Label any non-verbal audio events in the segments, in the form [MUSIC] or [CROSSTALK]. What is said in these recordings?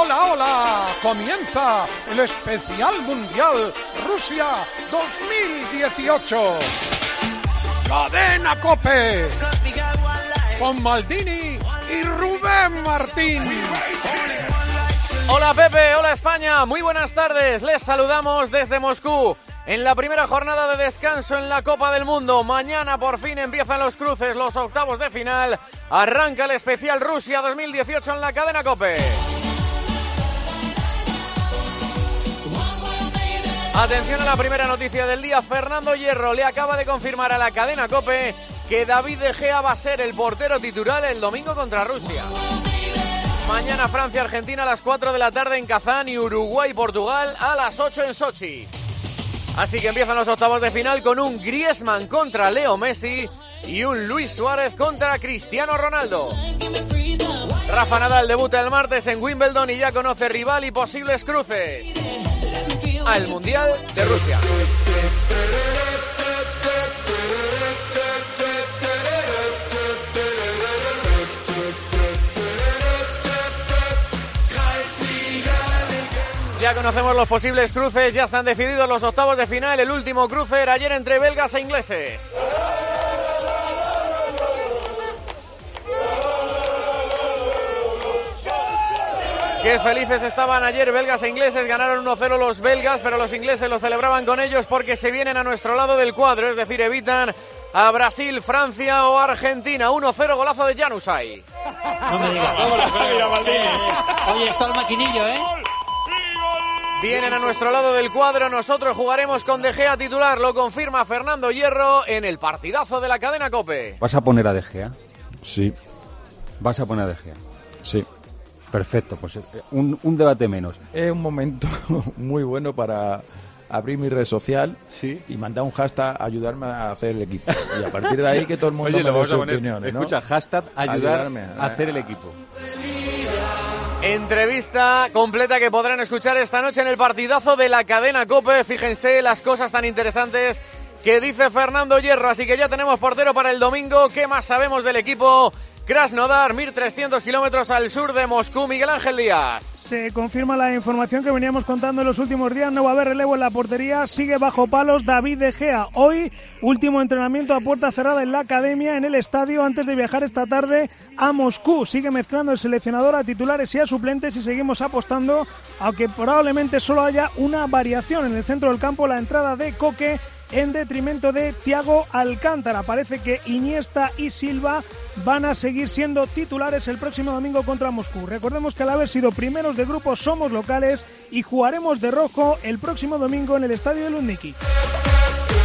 Hola, hola. Comienza el especial mundial Rusia 2018. Cadena Cope. Con Maldini y Rubén Martín. Hola Pepe, hola España, muy buenas tardes. Les saludamos desde Moscú. En la primera jornada de descanso en la Copa del Mundo, mañana por fin empiezan los cruces, los octavos de final. Arranca el especial Rusia 2018 en la cadena Cope. Atención a la primera noticia del día. Fernando Hierro le acaba de confirmar a la cadena Cope que David De Gea va a ser el portero titular el domingo contra Rusia. Mañana Francia-Argentina a las 4 de la tarde en Kazán y Uruguay-Portugal a las 8 en Sochi. Así que empiezan los octavos de final con un Griezmann contra Leo Messi y un Luis Suárez contra Cristiano Ronaldo. Rafa Nadal debuta el martes en Wimbledon y ya conoce rival y posibles cruces al Mundial de Rusia. Ya conocemos los posibles cruces, ya están decididos los octavos de final. El último cruce era ayer entre belgas e ingleses. Qué felices estaban ayer belgas e ingleses, ganaron 1-0 los belgas, pero los ingleses lo celebraban con ellos porque se vienen a nuestro lado del cuadro, es decir, evitan a Brasil, Francia o Argentina. 1-0 golazo de Janusay. No me digas. Oye, está el maquinillo, ¿eh? Vienen a nuestro lado del cuadro, nosotros jugaremos con De Gea titular, lo confirma Fernando Hierro en el partidazo de la cadena Cope. ¿Vas a poner a De Gea? Sí, ¿Vas a poner a De Gea? sí. Perfecto, pues eh, un, un debate menos. Es un momento [LAUGHS] muy bueno para abrir mi red social Sí. y mandar un hashtag ayudarme a hacer el equipo. Y a partir de ahí que todo el mundo Oye, me dé sus opiniones, ¿no? Escucha, hashtag ayudar Ayudarme, a hacer el equipo. Entrevista completa que podrán escuchar esta noche en el partidazo de la cadena Cope. Fíjense las cosas tan interesantes que dice Fernando Hierro. Así que ya tenemos portero para el domingo. ¿Qué más sabemos del equipo? Krasnodar, 1300 kilómetros al sur de Moscú. Miguel Ángel Díaz. Se confirma la información que veníamos contando en los últimos días. No va a haber relevo en la portería. Sigue bajo palos David De Gea. Hoy, último entrenamiento a puerta cerrada en la academia, en el estadio, antes de viajar esta tarde a Moscú. Sigue mezclando el seleccionador a titulares y a suplentes y seguimos apostando, aunque probablemente solo haya una variación en el centro del campo, la entrada de Coque en detrimento de Thiago Alcántara. Parece que Iniesta y Silva van a seguir siendo titulares el próximo domingo contra Moscú. Recordemos que al haber sido primeros de grupo somos locales y jugaremos de rojo el próximo domingo en el estadio de Lundiki.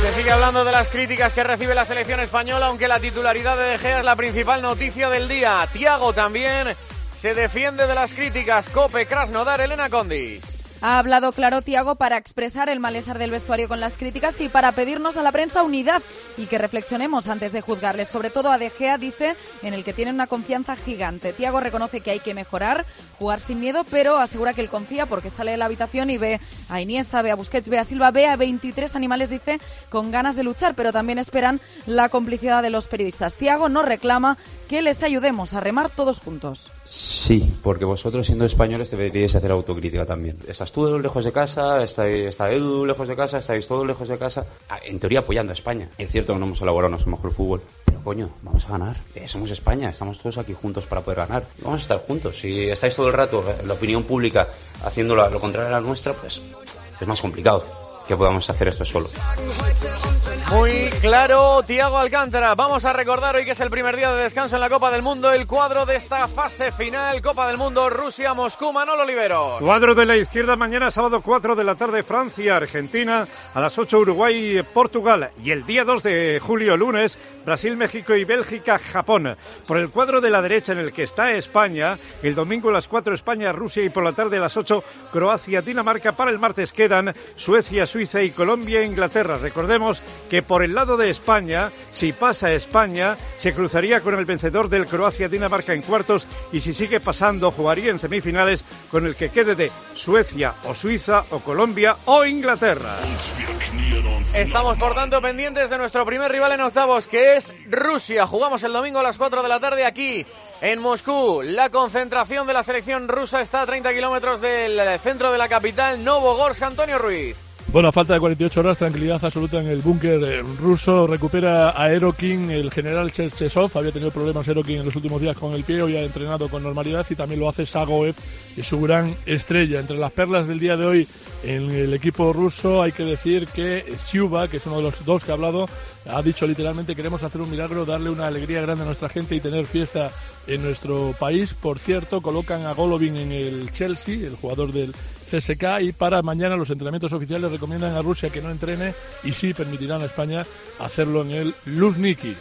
Se sigue hablando de las críticas que recibe la selección española, aunque la titularidad de De Gea es la principal noticia del día. Tiago también se defiende de las críticas. Cope, Krasnodar, Elena Condis. Ha hablado claro Tiago para expresar el malestar del vestuario con las críticas y para pedirnos a la prensa unidad y que reflexionemos antes de juzgarles. Sobre todo a De Gea dice en el que tiene una confianza gigante. Tiago reconoce que hay que mejorar, jugar sin miedo, pero asegura que él confía porque sale de la habitación y ve a Iniesta, ve a Busquets, ve a Silva, ve a 23 animales, dice, con ganas de luchar, pero también esperan la complicidad de los periodistas. Tiago nos reclama que les ayudemos a remar todos juntos. Sí, porque vosotros siendo españoles deberíais hacer autocrítica también. Estás tú lejos de casa, está, está Edu lejos de casa, estáis todos lejos de casa. Ah, En teoría apoyando a España. Es cierto que no hemos elaborado nuestro mejor fútbol. Pero coño, vamos a ganar. Eh, somos España, estamos todos aquí juntos para poder ganar. Vamos a estar juntos. Si estáis todo el rato, eh, la opinión pública, haciendo lo, lo contrario a la nuestra, pues es más complicado que podamos hacer esto solo. Muy claro, Tiago Alcántara. Vamos a recordar hoy que es el primer día de descanso en la Copa del Mundo, el cuadro de esta fase final, Copa del Mundo, Rusia, Moscú, Manolo Oliveros. Cuadro de la izquierda mañana, sábado 4 de la tarde, Francia, Argentina, a las 8 Uruguay, Portugal y el día 2 de julio, lunes, Brasil, México y Bélgica, Japón. Por el cuadro de la derecha en el que está España, el domingo a las 4 España, Rusia y por la tarde a las 8 Croacia, Dinamarca. Para el martes quedan Suecia, Suiza y Colombia e Inglaterra. Recordemos que por el lado de España, si pasa España, se cruzaría con el vencedor del Croacia-Dinamarca en cuartos y si sigue pasando, jugaría en semifinales con el que quede de Suecia o Suiza o Colombia o Inglaterra. Estamos por tanto pendientes de nuestro primer rival en octavos, que es Rusia. Jugamos el domingo a las 4 de la tarde aquí En Moscú, la concentración de la selección rusa está a 30 kilómetros del centro de la capital, Novogorsk, Antonio Ruiz. Bueno, a falta de 48 horas, tranquilidad absoluta en el búnker eh, ruso. Recupera a Erokin, el general Cherchesov. Había tenido problemas Erokin en los últimos días con el pie, hoy ha entrenado con normalidad y también lo hace Sagoev, su gran estrella. Entre las perlas del día de hoy en el equipo ruso hay que decir que Siuba, que es uno de los dos que ha hablado, ha dicho literalmente queremos hacer un milagro, darle una alegría grande a nuestra gente y tener fiesta en nuestro país. Por cierto, colocan a Golovin en el Chelsea, el jugador del CSK y para mañana los entrenamientos oficiales recomiendan a Rusia que no entrene y sí permitirán a España hacerlo en el Luzniki.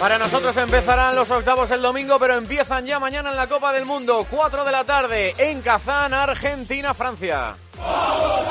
Para nosotros empezarán los octavos el domingo, pero empiezan ya mañana en la Copa del Mundo, 4 de la tarde, en Kazán, Argentina, Francia. ¡Vamos,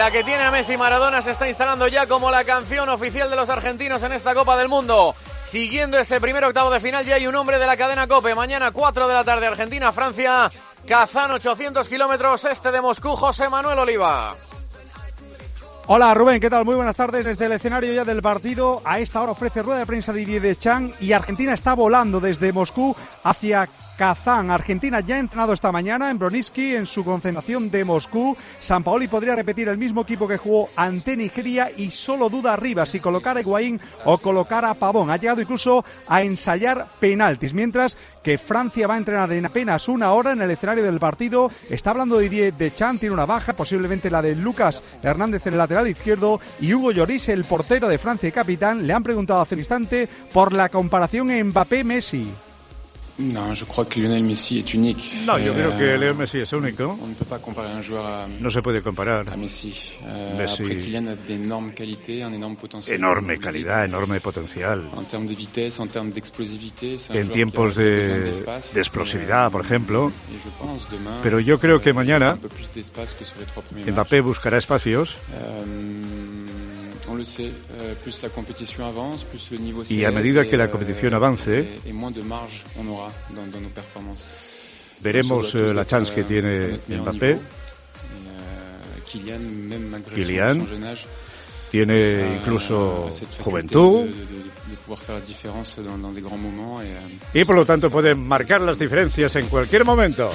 La que tiene a Messi Maradona se está instalando ya como la canción oficial de los argentinos en esta Copa del Mundo. Siguiendo ese primer octavo de final ya hay un hombre de la cadena COPE. Mañana 4 de la tarde Argentina-Francia. Kazán 800 kilómetros este de Moscú. José Manuel Oliva. Hola Rubén, ¿qué tal? Muy buenas tardes desde el escenario ya del partido. A esta hora ofrece rueda de prensa Didier Deschamps y Argentina está volando desde Moscú hacia Kazán. Argentina ya ha entrenado esta mañana en Broniski en su concentración de Moscú. San Paoli podría repetir el mismo equipo que jugó ante Nigeria y solo duda arriba si colocar a Higuaín o colocar a Pavón. Ha llegado incluso a ensayar penaltis, mientras que Francia va a entrenar en apenas una hora en el escenario del partido. Está hablando Didier Deschamps, tiene una baja, posiblemente la de Lucas Hernández en el lateral izquierdo y Hugo Lloris, el portero de Francia y capitán, le han preguntado hace un instante por la comparación Mbappé-Messi. No, yo creo que Lionel Messi es único. No, yo creo que Leo Messi es único. No se puede comparar. a Messi. Euh, Messi. A énorme potentiel. Enorme calidad, enorme potencial. En tiempos de, de explosividad, por ejemplo. Pero yo creo que y mañana Mbappé buscará espacios y a medida que la euh, competición avance, veremos eh, la chance que euh, tiene Mbappé. euh, Kylian, même malgré son- Kylian son, jeune âge, tiene incluso juventud euh, y por lo tanto puede marcar las diferencias en cualquier momento.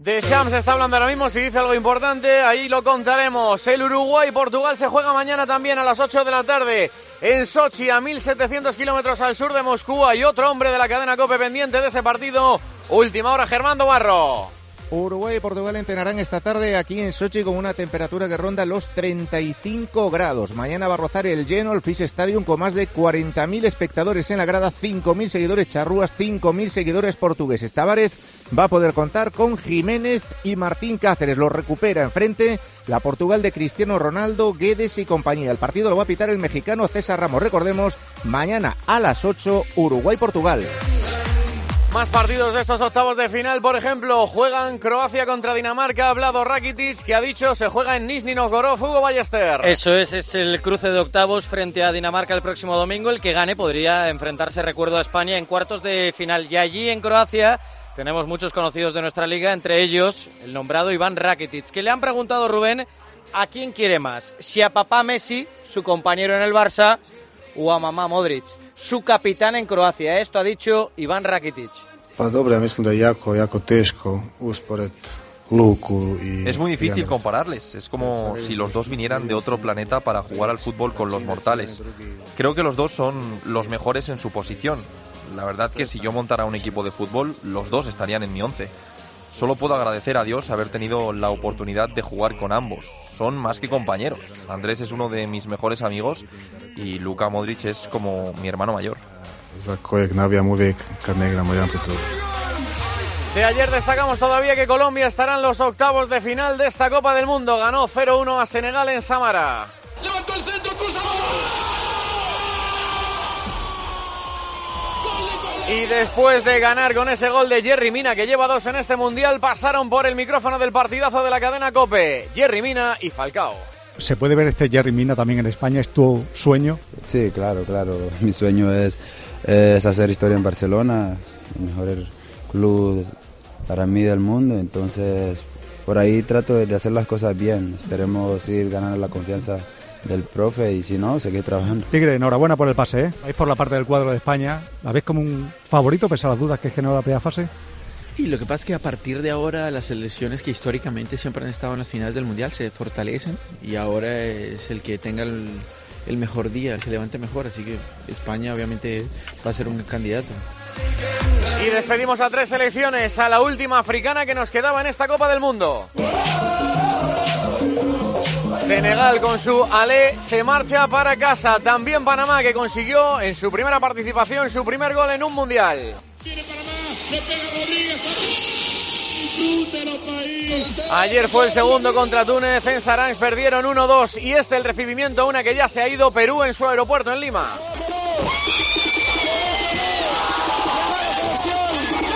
De Shams está hablando ahora mismo, si dice algo importante, ahí lo contaremos. El Uruguay-Portugal se juega mañana también a las 8 de la tarde en Sochi, a 1.700 kilómetros al sur de Moscú. Hay otro hombre de la cadena COPE pendiente de ese partido. Última hora, Germando Barro. Uruguay y Portugal entrenarán esta tarde aquí en Sochi con una temperatura que ronda los 35 grados. Mañana va a rozar el lleno el Fish Stadium con más de 40.000 espectadores en la grada, 5.000 seguidores charrúas, 5.000 seguidores portugueses. Tavares va a poder contar con Jiménez y Martín Cáceres. Lo recupera enfrente la Portugal de Cristiano Ronaldo, Guedes y compañía. El partido lo va a pitar el mexicano César Ramos. Recordemos, mañana a las 8, Uruguay-Portugal. Más partidos de estos octavos de final, por ejemplo, juegan Croacia contra Dinamarca, ha hablado Rakitic, que ha dicho se juega en Nizhny Novgorod, Hugo Ballester. Eso es, es el cruce de octavos frente a Dinamarca el próximo domingo. El que gane podría enfrentarse, recuerdo, a España en cuartos de final. Y allí en Croacia tenemos muchos conocidos de nuestra liga, entre ellos el nombrado Iván Rakitic, que le han preguntado Rubén a quién quiere más, si a papá Messi, su compañero en el Barça, o a mamá Modric, su capitán en Croacia. Esto ha dicho Iván Rakitic. Pa dobro, ja mislim da je jako, jako teško uspored Luku i... Es muy difícil compararles, es como si los dos vinieran de otro planeta para jugar al fútbol con los mortales. Creo que los dos son los mejores en su posición. La verdad que si yo montara un equipo de fútbol, los dos estarían en mi once. Solo puedo agradecer a Dios haber tenido la oportunidad de jugar con ambos. Son más que compañeros. Andrés es uno de mis mejores amigos y Luka Modric es como mi hermano mayor. Za kojeg navijam uvijek kad ne igramo jedan. De ayer destacamos todavía que Colombia estará en los octavos de final de esta Copa del Mundo. Ganó 0-1 a Senegal en Samara. Levantó el centro, cruza. Y después de ganar con ese gol de Jerry Mina, que lleva dos en este mundial, pasaron por el micrófono del partidazo de la cadena Cope. Jerry Mina y Falcao. ¿Se puede ver este Jerry Mina también en España? ¿Es tu sueño? Sí, claro, claro. Mi sueño es, es hacer historia en Barcelona, el mejor club para mí del mundo. Entonces, por ahí trato de hacer las cosas bien. Esperemos ir ganando la confianza del profe y si no, seguir trabajando. Tigre, enhorabuena por el pase, ¿eh? Vais por la parte del cuadro de España. ¿La ves como un favorito pese a las dudas que generó la primera fase? Y lo que pasa es que a partir de ahora las selecciones que históricamente siempre han estado en las finales del Mundial se fortalecen y ahora es el que tenga el, el mejor día, se levante mejor, así que España obviamente va a ser un candidato. Y despedimos a tres selecciones, a la última africana que nos quedaba en esta Copa del Mundo. Senegal con su Ale se marcha para casa. También Panamá que consiguió en su primera participación su primer gol en un mundial. Ayer fue el segundo contra Túnez, en Saranx perdieron 1-2 y este el recibimiento a una que ya se ha ido Perú en su aeropuerto en Lima.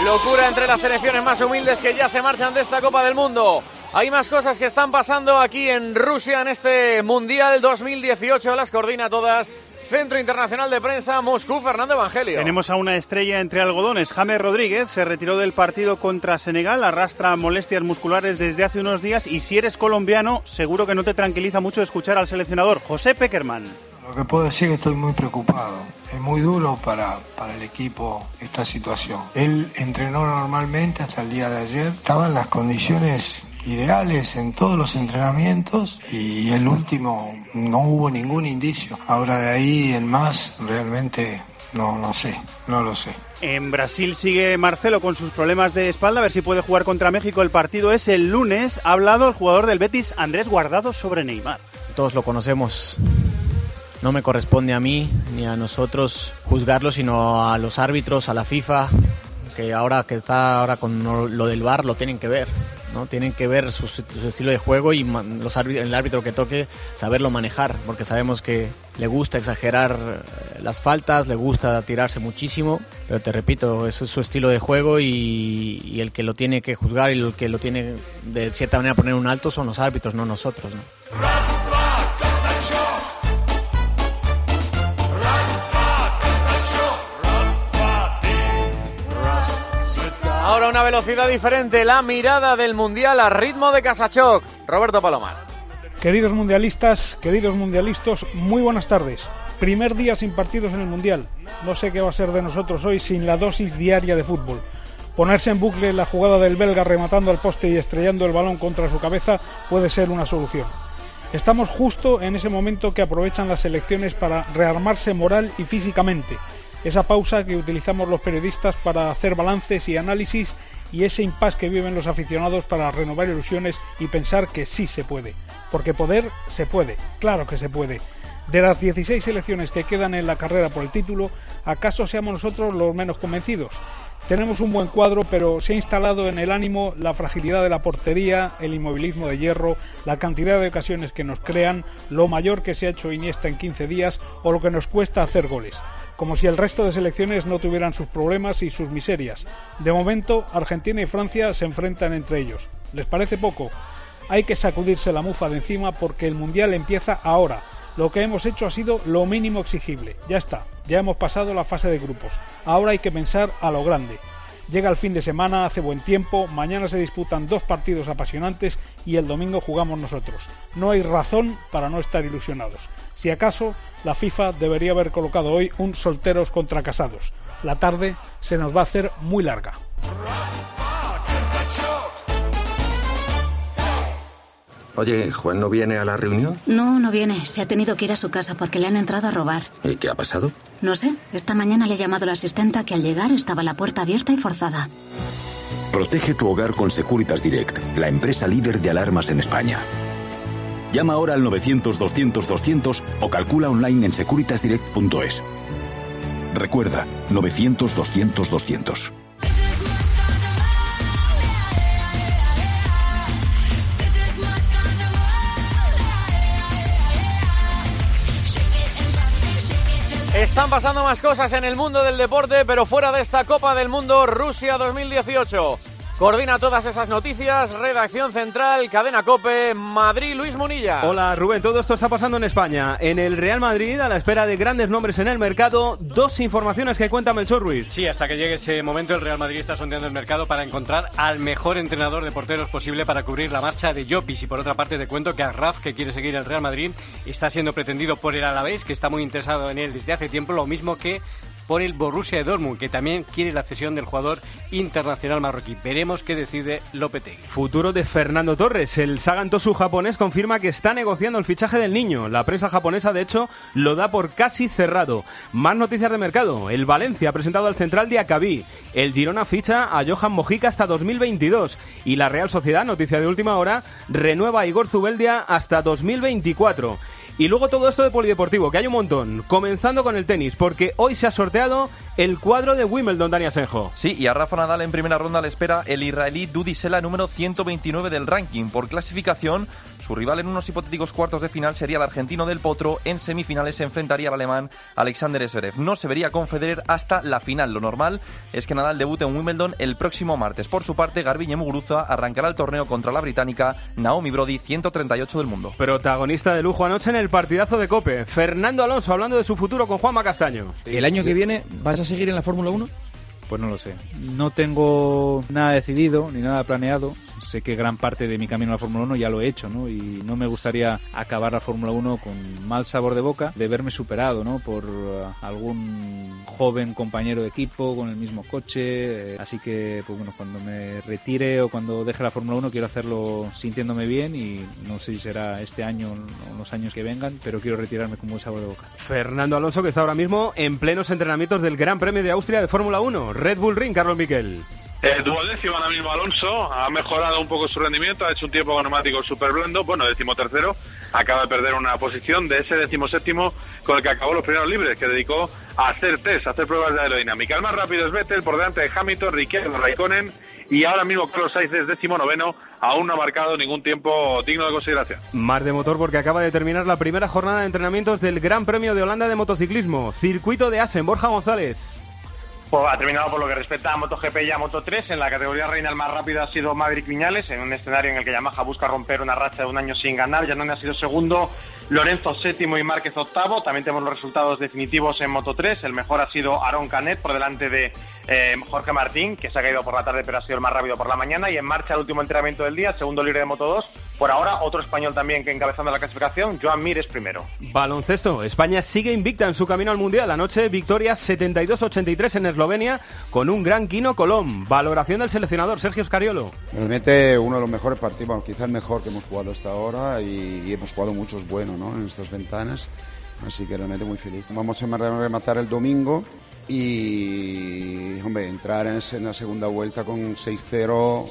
Locura entre las selecciones más humildes que ya se marchan de esta Copa del Mundo. Hay más cosas que están pasando aquí en Rusia en este Mundial 2018. Las coordina todas Centro Internacional de Prensa, Moscú, Fernando Evangelio. Tenemos a una estrella entre algodones. James Rodríguez se retiró del partido contra Senegal, arrastra molestias musculares desde hace unos días y si eres colombiano, seguro que no te tranquiliza mucho escuchar al seleccionador José Peckerman. Lo que puedo decir es que estoy muy preocupado. Es muy duro para, para el equipo esta situación. Él entrenó normalmente hasta el día de ayer. Estaban las condiciones ideales en todos los entrenamientos y el último no hubo ningún indicio. Ahora de ahí en más realmente no, no sé, no lo sé. En Brasil sigue Marcelo con sus problemas de espalda, a ver si puede jugar contra México. El partido es el lunes. Ha hablado el jugador del Betis, Andrés Guardado, sobre Neymar. Todos lo conocemos. No me corresponde a mí ni a nosotros juzgarlo, sino a los árbitros, a la FIFA, que ahora que está ahora con lo del VAR lo tienen que ver. ¿No? Tienen que ver su, estilo de juego y los el árbitro que toque saberlo manejar, porque sabemos que le gusta exagerar eh, las faltas, le gusta tirarse muchísimo, pero te repito, eso es su estilo de juego y, y el que lo tiene que juzgar y el que lo tiene de cierta manera poner un alto son los árbitros, no nosotros. ¿no? Ahora una velocidad diferente, la mirada del Mundial a ritmo de Casachoc. Roberto Palomar. Queridos mundialistas, queridos mundialistas, muy buenas tardes. Primer día sin partidos en el Mundial. No sé qué va a ser de nosotros hoy sin la dosis diaria de fútbol. Ponerse en bucle la jugada del belga rematando al poste y estrellando el balón contra su cabeza puede ser una solución. Estamos justo en ese momento que aprovechan las elecciones para rearmarse moral y físicamente esa pausa que utilizamos los periodistas para hacer balances y análisis y ese impasse que viven los aficionados para renovar ilusiones y pensar que sí se puede. Porque poder se puede, claro que se puede. De las 16 selecciones que quedan en la carrera por el título, ¿acaso seamos nosotros los menos convencidos? Tenemos un buen cuadro, pero se ha instalado en el ánimo la fragilidad de la portería, el inmovilismo de hierro, la cantidad de ocasiones que nos crean, lo mayor que se ha hecho Iniesta en 15 días o lo que nos cuesta hacer goles como si el resto de selecciones no tuvieran sus problemas y sus miserias. De momento, Argentina y Francia se enfrentan entre ellos. ¿Les parece poco? Hay que sacudirse la mufa de encima porque el Mundial empieza ahora. Lo que hemos hecho ha sido lo mínimo exigible. Ya está, ya hemos pasado la fase de grupos. Ahora hay que pensar a lo grande. Llega el fin de semana, hace buen tiempo, mañana se disputan dos partidos apasionantes y el domingo jugamos nosotros. No hay razón para no estar ilusionados. Si acaso, la FIFA debería haber colocado hoy un solteros contra casados. La tarde se nos va a hacer muy larga. Oye, ¿Juan no viene a la reunión? No, no viene. Se ha tenido que ir a su casa porque le han entrado a robar. ¿Y qué ha pasado? No sé. Esta mañana le ha llamado la asistenta que al llegar estaba la puerta abierta y forzada. Protege tu hogar con Securitas Direct, la empresa líder de alarmas en España. Llama ahora al 900-200-200 o calcula online en securitasdirect.es. Recuerda, 900-200-200. Están pasando más cosas en el mundo del deporte, pero fuera de esta Copa del Mundo Rusia 2018. Coordina todas esas noticias, redacción central, cadena Cope, Madrid, Luis Munilla. Hola Rubén, todo esto está pasando en España. En el Real Madrid, a la espera de grandes nombres en el mercado, dos informaciones que cuenta Melchor Ruiz. Sí, hasta que llegue ese momento el Real Madrid está sondeando el mercado para encontrar al mejor entrenador de porteros posible para cubrir la marcha de Jopis. Y por otra parte te cuento que Arraf, que quiere seguir el Real Madrid, está siendo pretendido por el Alavés, que está muy interesado en él desde hace tiempo, lo mismo que por el Borussia Dortmund, que también quiere la cesión del jugador internacional marroquí. Veremos qué decide Lopetegui. Futuro de Fernando Torres. El Sagan Tosu japonés confirma que está negociando el fichaje del niño. La prensa japonesa, de hecho, lo da por casi cerrado. Más noticias de mercado. El Valencia ha presentado al central de Acabí. El Girona ficha a Johan Mojica hasta 2022. Y la Real Sociedad, noticia de última hora, renueva a Igor Zubeldia hasta 2024. Y luego todo esto de polideportivo, que hay un montón. Comenzando con el tenis, porque hoy se ha sorteado el cuadro de Wimbledon, Dani Asenjo. Sí, y a Rafa Nadal en primera ronda le espera el israelí Dudi Sela, número 129 del ranking. Por clasificación, su rival en unos hipotéticos cuartos de final sería el argentino del Potro. En semifinales se enfrentaría al alemán Alexander Zverev. No se vería con Federer hasta la final. Lo normal es que Nadal debute en Wimbledon el próximo martes. Por su parte, Garbiñe Muguruza arrancará el torneo contra la británica Naomi Brody, 138 del mundo. Protagonista de lujo anoche en el partidazo de Cope. Fernando Alonso hablando de su futuro con Juanma Castaño. El año que viene vas a seguir en la Fórmula 1? Pues no lo sé. No tengo nada decidido ni nada planeado. Sé que gran parte de mi camino a la Fórmula 1 ya lo he hecho, ¿no? Y no me gustaría acabar la Fórmula 1 con mal sabor de boca de verme superado, ¿no? Por uh, algún joven compañero de equipo con el mismo coche. Eh, así que, pues bueno, cuando me retire o cuando deje la Fórmula 1 quiero hacerlo sintiéndome bien y no sé si será este año o los años que vengan, pero quiero retirarme con buen sabor de boca. Fernando Alonso que está ahora mismo en plenos entrenamientos del Gran Premio de Austria de Fórmula 1. Red Bull Ring, Carlos Miquel. El duodécimo ahora mismo Alonso ha mejorado un poco su rendimiento, ha hecho un tiempo con súper blando, bueno, décimo tercero, acaba de perder una posición de ese décimo séptimo con el que acabó los primeros libres, que dedicó a hacer test, a hacer pruebas de aerodinámica. El más rápido es Vettel, por delante de Hamilton, Ricciardo, Raikkonen y ahora mismo Carlos Sainz es décimo noveno, aún no ha marcado ningún tiempo digno de consideración. Más de motor porque acaba de terminar la primera jornada de entrenamientos del Gran Premio de Holanda de motociclismo, circuito de Asen, Borja González. Pues ha terminado por lo que respecta a MotoGP y a Moto3. En la categoría reina el más rápido ha sido Maverick Viñales, en un escenario en el que Yamaha busca romper una racha de un año sin ganar. Ya no ha sido segundo, Lorenzo séptimo y Márquez octavo. También tenemos los resultados definitivos en Moto3. El mejor ha sido Aaron Canet por delante de eh, Jorge Martín, que se ha caído por la tarde pero ha sido el más rápido por la mañana. Y en marcha el último entrenamiento del día, segundo libre de Moto2. Por ahora, otro español también que encabezando la clasificación, Joan Mir es primero. Baloncesto. España sigue invicta en su camino al Mundial. Anoche, victoria 72-83 en Eslovenia con un gran Quino Colón. Valoración del seleccionador Sergio Scariolo. Realmente uno de los mejores partidos, bueno, quizás el mejor que hemos jugado hasta ahora y, y hemos jugado muchos buenos ¿no? en estas ventanas. Así que realmente muy feliz. Vamos a rematar el domingo y, hombre, entrar en, la segunda vuelta con 6-0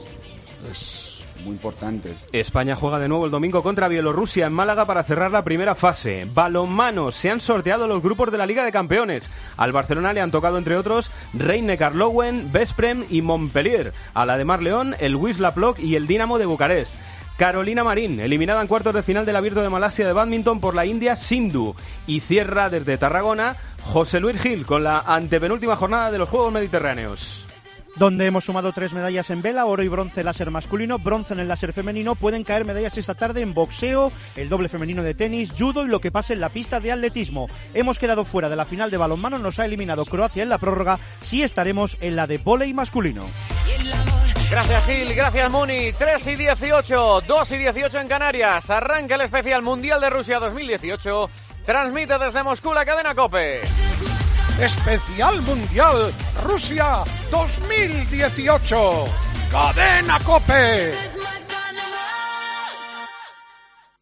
es muy importante. España juega de nuevo el domingo contra Bielorrusia en Málaga para cerrar la primera fase. Balonmano, se han sorteado los grupos de la Liga de Campeones. Al Barcelona le han tocado, entre otros, Reine Carlowen, Vesprem y Montpellier. A la de Mar León, el Wisla Plock y el Dinamo de Bucarest. Carolina Marín, eliminada en cuartos de final del Abierto de Malasia de Badminton por la India Sindhu. Y cierra desde Tarragona José Luis Gil con la antepenúltima jornada de los Juegos Mediterráneos donde hemos sumado tres medallas en vela, oro y bronce láser masculino, bronce en el láser femenino. Pueden caer medallas esta tarde en boxeo, el doble femenino de tenis, judo y lo que pase en la pista de atletismo. Hemos quedado fuera de la final de balonmano, nos ha eliminado Croacia en la prórroga, sí estaremos en la de volei masculino. Gracias Gil, gracias Muni. 3 y 18, 2 y 18 en Canarias. Arranca el especial Mundial de Rusia 2018. Transmite desde Moscú la cadena Cope. Especial Mundial Rusia 2018. Cadena Cope.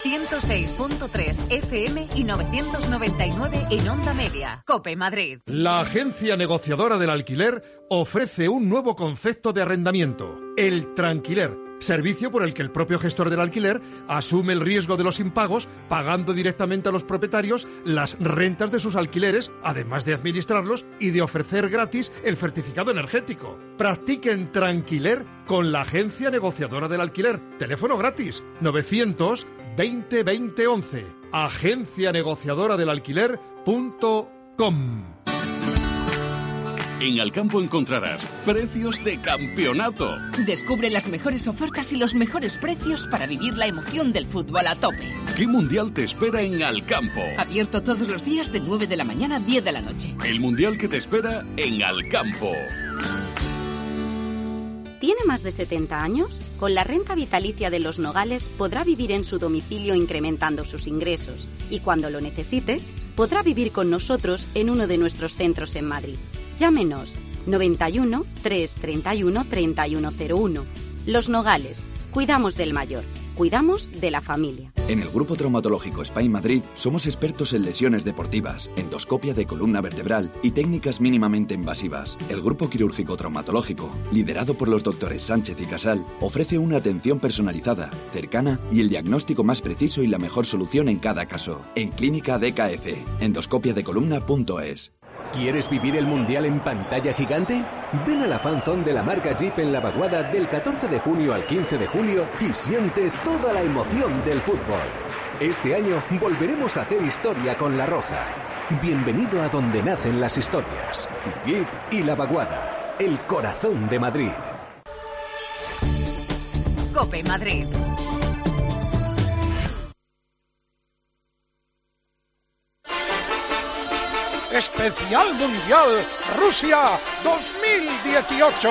106.3 FM y 999 en onda media. Cope Madrid. La agencia negociadora del alquiler ofrece un nuevo concepto de arrendamiento, el tranquiler servicio por el que el propio gestor del alquiler asume el riesgo de los impagos, pagando directamente a los propietarios las rentas de sus alquileres, además de administrarlos y de ofrecer gratis el certificado energético. Practiquen Tranquiler con la agencia negociadora del alquiler. Teléfono gratis 900 20 20 11. Agencia negociadora del alquiler.com. En Alcampo encontrarás precios de campeonato. Descubre las mejores ofertas y los mejores precios para vivir la emoción del fútbol a tope. ¿Qué mundial te espera en Alcampo? Abierto todos los días de 9 de la mañana a 10 de la noche. El mundial que te espera en Alcampo. ¿Tiene más de 70 años? Con la renta vitalicia de los Nogales podrá vivir en su domicilio incrementando sus ingresos y cuando lo necesite, podrá vivir con nosotros en uno de nuestros centros en Madrid. Llámenos 91 331 3101. Los Nogales. Cuidamos del mayor. Cuidamos de la familia. En el Grupo Traumatológico Spain Madrid somos expertos en lesiones deportivas, endoscopia de columna vertebral y técnicas mínimamente invasivas. El Grupo Quirúrgico Traumatológico, liderado por los doctores Sánchez y Casal, ofrece una atención personalizada, cercana y el diagnóstico más preciso y la mejor solución en cada caso. En Clínica DKF, endoscopiadecolumna.es. ¿Quieres vivir el Mundial en pantalla gigante? Ven a la fanzone de la marca Jeep en La Vaguada del 14 de junio al 15 de julio y siente toda la emoción del fútbol. Este año volveremos a hacer historia con La Roja. Bienvenido a donde nacen las historias. Jeep y La Vaguada, el corazón de Madrid. Cope Madrid. Especial Mundial Rusia 2018.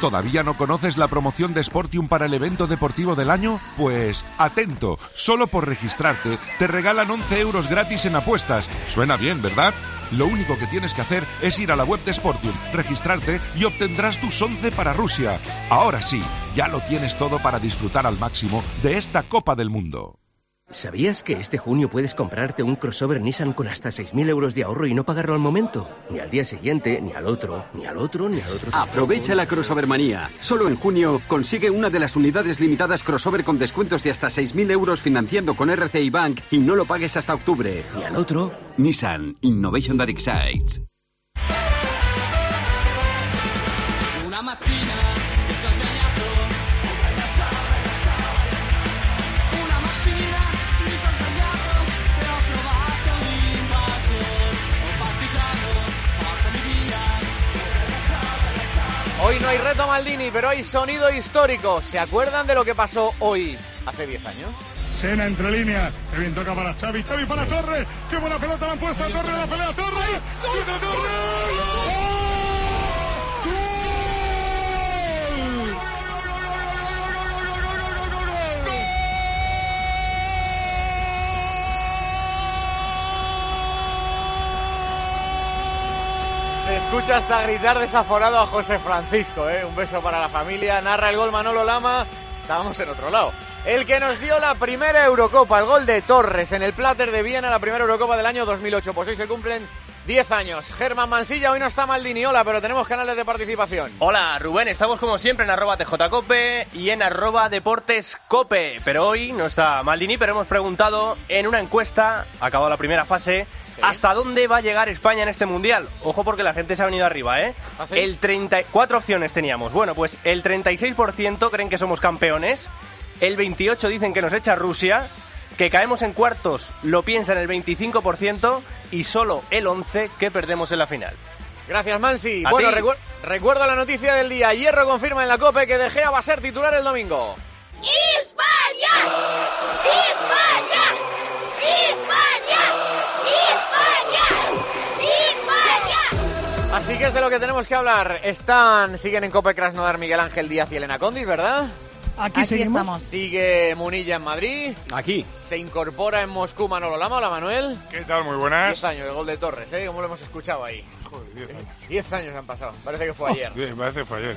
¿Todavía no conoces la promoción de Sportium para el evento deportivo del año? Pues atento, solo por registrarte te regalan 11 euros gratis en apuestas. Suena bien, ¿verdad? Lo único que tienes que hacer es ir a la web de Sportium, registrarte y obtendrás tus 11 para Rusia. Ahora sí, ya lo tienes todo para disfrutar al máximo de esta Copa del Mundo. ¿Sabías que este junio puedes comprarte un crossover Nissan con hasta 6.000 euros de ahorro y no pagarlo al momento? Ni al día siguiente, ni al otro, ni al otro, ni al otro. Aprovecha la crossover manía. Solo en junio consigue una de las unidades limitadas crossover con descuentos de hasta 6.000 euros financiando con RCI Bank y no lo pagues hasta octubre. Ni al otro. Nissan Innovation that excites. No hay reto Maldini, pero hay sonido histórico. ¿Se acuerdan de lo que pasó hoy, hace 10 años? Sena entre líneas. Que bien toca para Xavi. Xavi para Torre. Qué buena pelota la han puesto a Torre. La pelea Torre. ¡Chuta escucha hasta gritar desaforado a José Francisco, ¿eh? Un beso para la familia. Narra el gol Manolo Lama. Estábamos en otro lado. El que nos dio la primera Eurocopa, el gol de Torres en el Plater de Viena, la primera Eurocopa del año 2008. Pues hoy se cumplen 10 años. Germán Mansilla, hoy no está Maldini, hola, pero tenemos canales de participación. Hola Rubén, estamos como siempre en arroba TJCope y en DeportesCope. Pero hoy no está Maldini, pero hemos preguntado en una encuesta, acabado la primera fase, ¿hasta dónde va a llegar España en este Mundial? Ojo porque la gente se ha venido arriba, ¿eh? ¿Ah, sí? El 30... Cuatro opciones teníamos. Bueno, pues el 36% creen que somos campeones, el 28% dicen que nos echa Rusia, que caemos en cuartos lo piensan el 25% y solo el 11% que perdemos en la final. Gracias, Mansi. Bueno, recuerdo la noticia del día. Hierro confirma en la COPE que De Gea va a ser titular el domingo. ¡España! ¡España! Así que es de lo que tenemos que hablar. Están, siguen en Cope Krasnodar Miguel Ángel Díaz y Elena Condis, ¿verdad? Aquí, Aquí seguimos. estamos. Sigue Munilla en Madrid. Aquí. Se incorpora en Moscú Manolo Lama. Hola, Manuel. ¿Qué tal? Muy buenas. 10 años, el gol de Torres, ¿eh? Como lo hemos escuchado ahí. Joder, 10 años. 10 años han pasado. Parece que fue ayer. Bien, parece que fue ayer.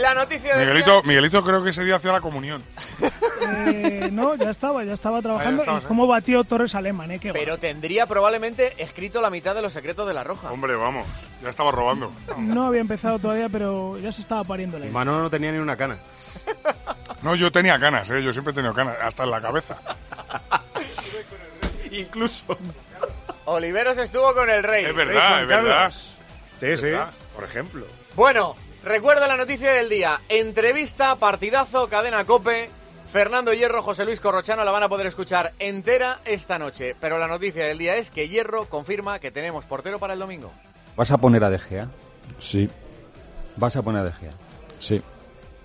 La noticia de Miguelito, Miguelito creo que ese día hacía la comunión. [LAUGHS] Eh, no, ya estaba, ya estaba trabajando. estabas, y ¿eh? cómo batió Torres Alemán, ¿eh? Qué Pero tendría probablemente escrito la mitad de los secretos de la Roja. Hombre, vamos, ya estaba robando. No había empezado todavía, pero ya se estaba pariendo la idea. Manolo no tenía ni una cana. No, yo tenía canas, ¿eh? yo siempre he tenido canas, hasta en la cabeza. [LAUGHS] Incluso. Oliveros estuvo con el rey. Es Rey verdad, Juan es verdad. Carlos. Es sí, verdad. por ejemplo. Bueno, recuerdo la noticia del día. Entrevista, partidazo, cadena cope. Fernando Hierro, José Luis Corrochano la van a poder escuchar entera esta noche. Pero la noticia del día es que Hierro confirma que tenemos portero para el domingo. ¿Vas a poner a De Gea? Sí, ¿Vas a poner a De Gea? sí.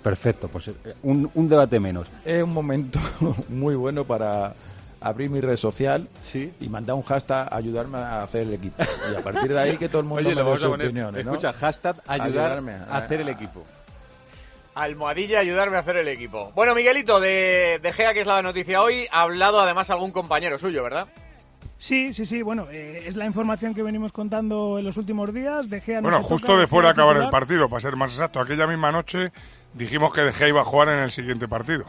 Perfecto, pues eh, un, un debate menos. Es un momento [LAUGHS] muy bueno para abrir mi red social y mandar un hashtag ayudarme a hacer el equipo. Y a partir de ahí que todo el mundo Oye, me lo dé sus poner. opiniones, ¿no? Escucha, hashtag ayudar Ayudarme a hacer el equipo. Almohadilla, ayudarme a hacer el equipo. Bueno, Miguelito, de, de Gea, que es la noticia hoy, ha hablado además algún compañero suyo, ¿verdad? Sí, sí, sí. Bueno, eh, es la información que venimos contando en los últimos días. De Gea no Bueno, justo toca, después de acabar el partido, para ser más exacto, aquella misma noche dijimos que De Gea iba a jugar en el siguiente partido.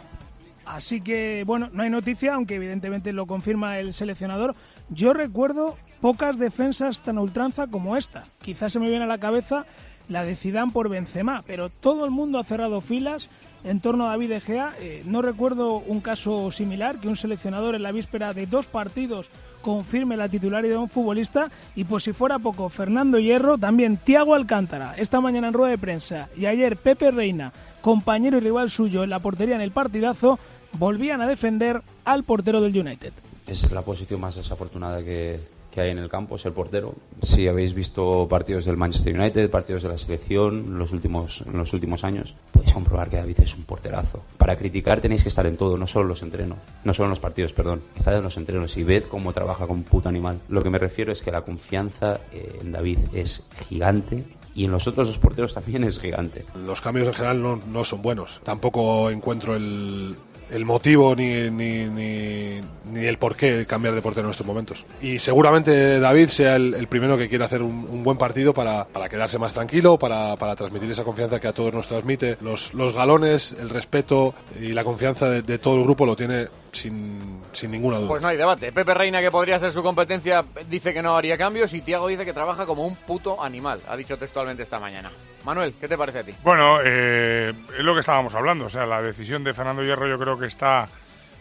Así que, bueno, no hay noticia, aunque evidentemente lo confirma el seleccionador. Yo recuerdo pocas defensas tan ultranza como esta. Quizás se me viene a la cabeza la de por Benzema, pero todo el mundo ha cerrado filas en torno a David De Gea. Eh, no recuerdo un caso similar, que un seleccionador en la víspera de dos partidos confirme la titularidad de un futbolista y por si fuera poco, Fernando Hierro, también Tiago Alcántara, esta mañana en rueda de prensa y ayer Pepe Reina, compañero y rival suyo en la portería en el partidazo, volvían a defender al portero del United. Es la posición más desafortunada que, que hay en el campo, es el portero. Si habéis visto partidos del Manchester United, partidos de la selección en los últimos, en los últimos años, podéis comprobar que David es un porterazo. Para criticar tenéis que estar en todo, no solo en los entrenos, no solo en los partidos, perdón. Estad en los entrenos y ved cómo trabaja como un puto animal. Lo que me refiero es que la confianza eh, en David es gigante y en los otros dos porteros también es gigante. Los cambios en general no, no son buenos. Tampoco encuentro el, el motivo ni, ni, ni, el por qué cambiar de portero en estos momentos. Y seguramente David sea el, primero que quiera hacer un, un buen partido para, para quedarse más tranquilo, para, para transmitir esa confianza que a todos nos transmite. Los, los galones, el respeto y la confianza de, de todo el grupo lo tiene sin, sin ninguna duda. Pues no hay debate. Pepe Reina, que podría ser su competencia, dice que no haría cambios y Tiago dice que trabaja como un puto animal. Ha dicho textualmente esta mañana. Manuel, ¿qué te parece a ti? Bueno, eh, es lo que estábamos hablando. O sea, la decisión de Fernando Hierro yo creo que está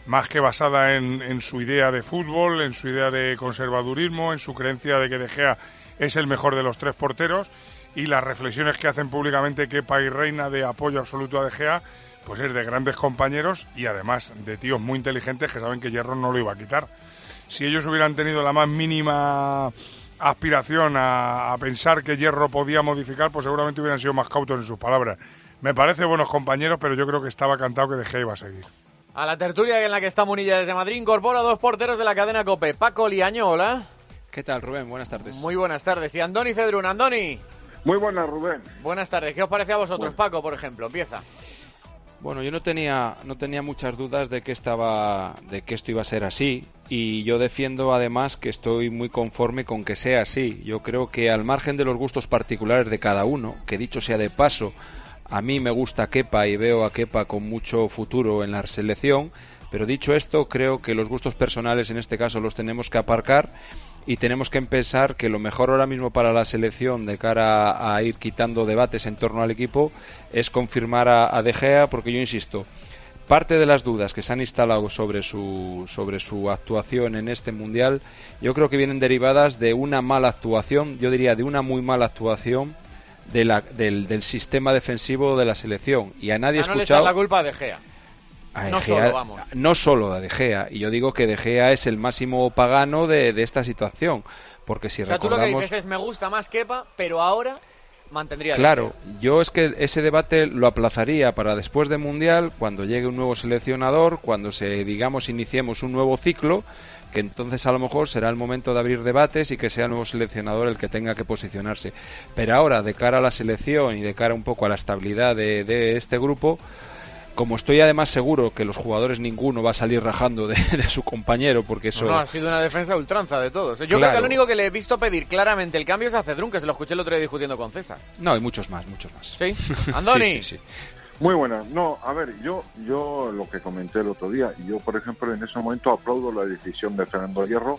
más que basada en, en su idea de fútbol, en su idea de conservadurismo, en su creencia de que De Gea es el mejor de los tres porteros y las reflexiones que hacen públicamente Kepa y Reina de apoyo absoluto a De Gea, pues es de grandes compañeros y además de tíos muy inteligentes que saben que Hierro no lo iba a quitar. Si ellos hubieran tenido la más mínima aspiración a, a pensar que Hierro podía modificar, pues seguramente hubieran sido más cautos en sus palabras. Me parece buenos compañeros, pero yo creo que estaba cantado que De Gea iba a seguir. A la tertulia en la que está Munilla desde Madrid incorpora dos porteros de la cadena COPE. Paco Liaño, hola. ¿Qué tal, Rubén? Buenas tardes. Muy buenas tardes. Y Andoni Cedrún. Andoni. Muy buenas, Rubén. Buenas tardes. ¿Qué os parece a vosotros, Paco, por ejemplo? Empieza. Bueno, yo no tenía, no tenía muchas dudas de que estaba, de que esto iba a ser así y yo defiendo además que estoy muy conforme con que sea así. Yo creo que al margen de los gustos particulares de cada uno, que dicho sea de paso, a mí me gusta Kepa y veo a Kepa con mucho futuro en la selección, pero dicho esto, creo que los gustos personales en este caso los tenemos que aparcar y tenemos que pensar que lo mejor ahora mismo para la selección de cara a, ir quitando debates en torno al equipo es confirmar a, a De Gea, porque yo insisto, parte de las dudas que se han instalado sobre su, sobre su actuación en este mundial, yo creo que vienen derivadas de una mala actuación, yo diría de una muy mala actuación de la, del, del sistema defensivo de la selección. Y a nadie sea, he no le la culpa a De Gea. A No solo, vamos. No solo a De Gea. Y yo digo que De Gea es el máximo pagano de, de esta situación. Porque si o sea, tú lo que dices es me gusta más Kepa, pero ahora mantendría. Claro, yo es que ese debate lo aplazaría para después del Mundial, cuando llegue un nuevo seleccionador, cuando se, digamos, iniciemos un nuevo ciclo, que entonces a lo mejor será el momento de abrir debates y que sea el nuevo seleccionador el que tenga que posicionarse. Pero ahora, de cara a la selección y de cara un poco a la estabilidad de, de este grupo, como estoy además seguro que los jugadores ninguno va a salir rajando de, [LAUGHS] de su compañero, porque eso... No, no, ha sido una defensa ultranza de todos. Yo creo que el único que le he visto pedir claramente el cambio es a Cedrún, que se lo escuché el otro día discutiendo con César. No, hay muchos más, muchos más. ¿Sí? [LAUGHS] Andoni. Sí, sí, sí. Muy buenas. No, a ver, yo, yo lo que comenté el otro día, yo por ejemplo en ese momento aplaudo la decisión de Fernando Hierro,